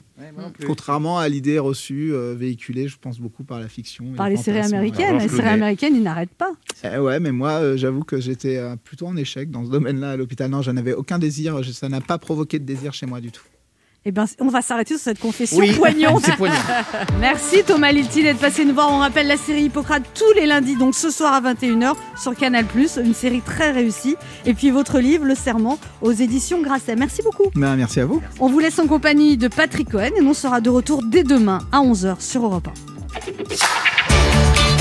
Contrairement à l'idée reçue, euh, véhiculée, je pense beaucoup par la fiction. Par le les séries américaines. Les séries américaines, ils n'arrêtent pas. Eh ouais, mais moi, euh, j'avoue que j'étais euh, plutôt en échec dans ce domaine-là à l'hôpital. Non, je n'avais aucun désir. je- ça n'a pas provoqué de désir chez moi du tout. Eh ben, on va s'arrêter sur cette confession Oui, poignante. c'est poignant. Merci Thomas Lilti d'être passé nous voir. On rappelle la série Hippocrate tous les lundis, donc ce soir à 21h sur Canal+. Une série très réussie. Et puis votre livre, Le Serment, aux éditions Grasset. Merci beaucoup. Ben, merci à vous. On vous laisse en compagnie de Patrick Cohen et on sera de retour dès demain à 11h sur Europe 1.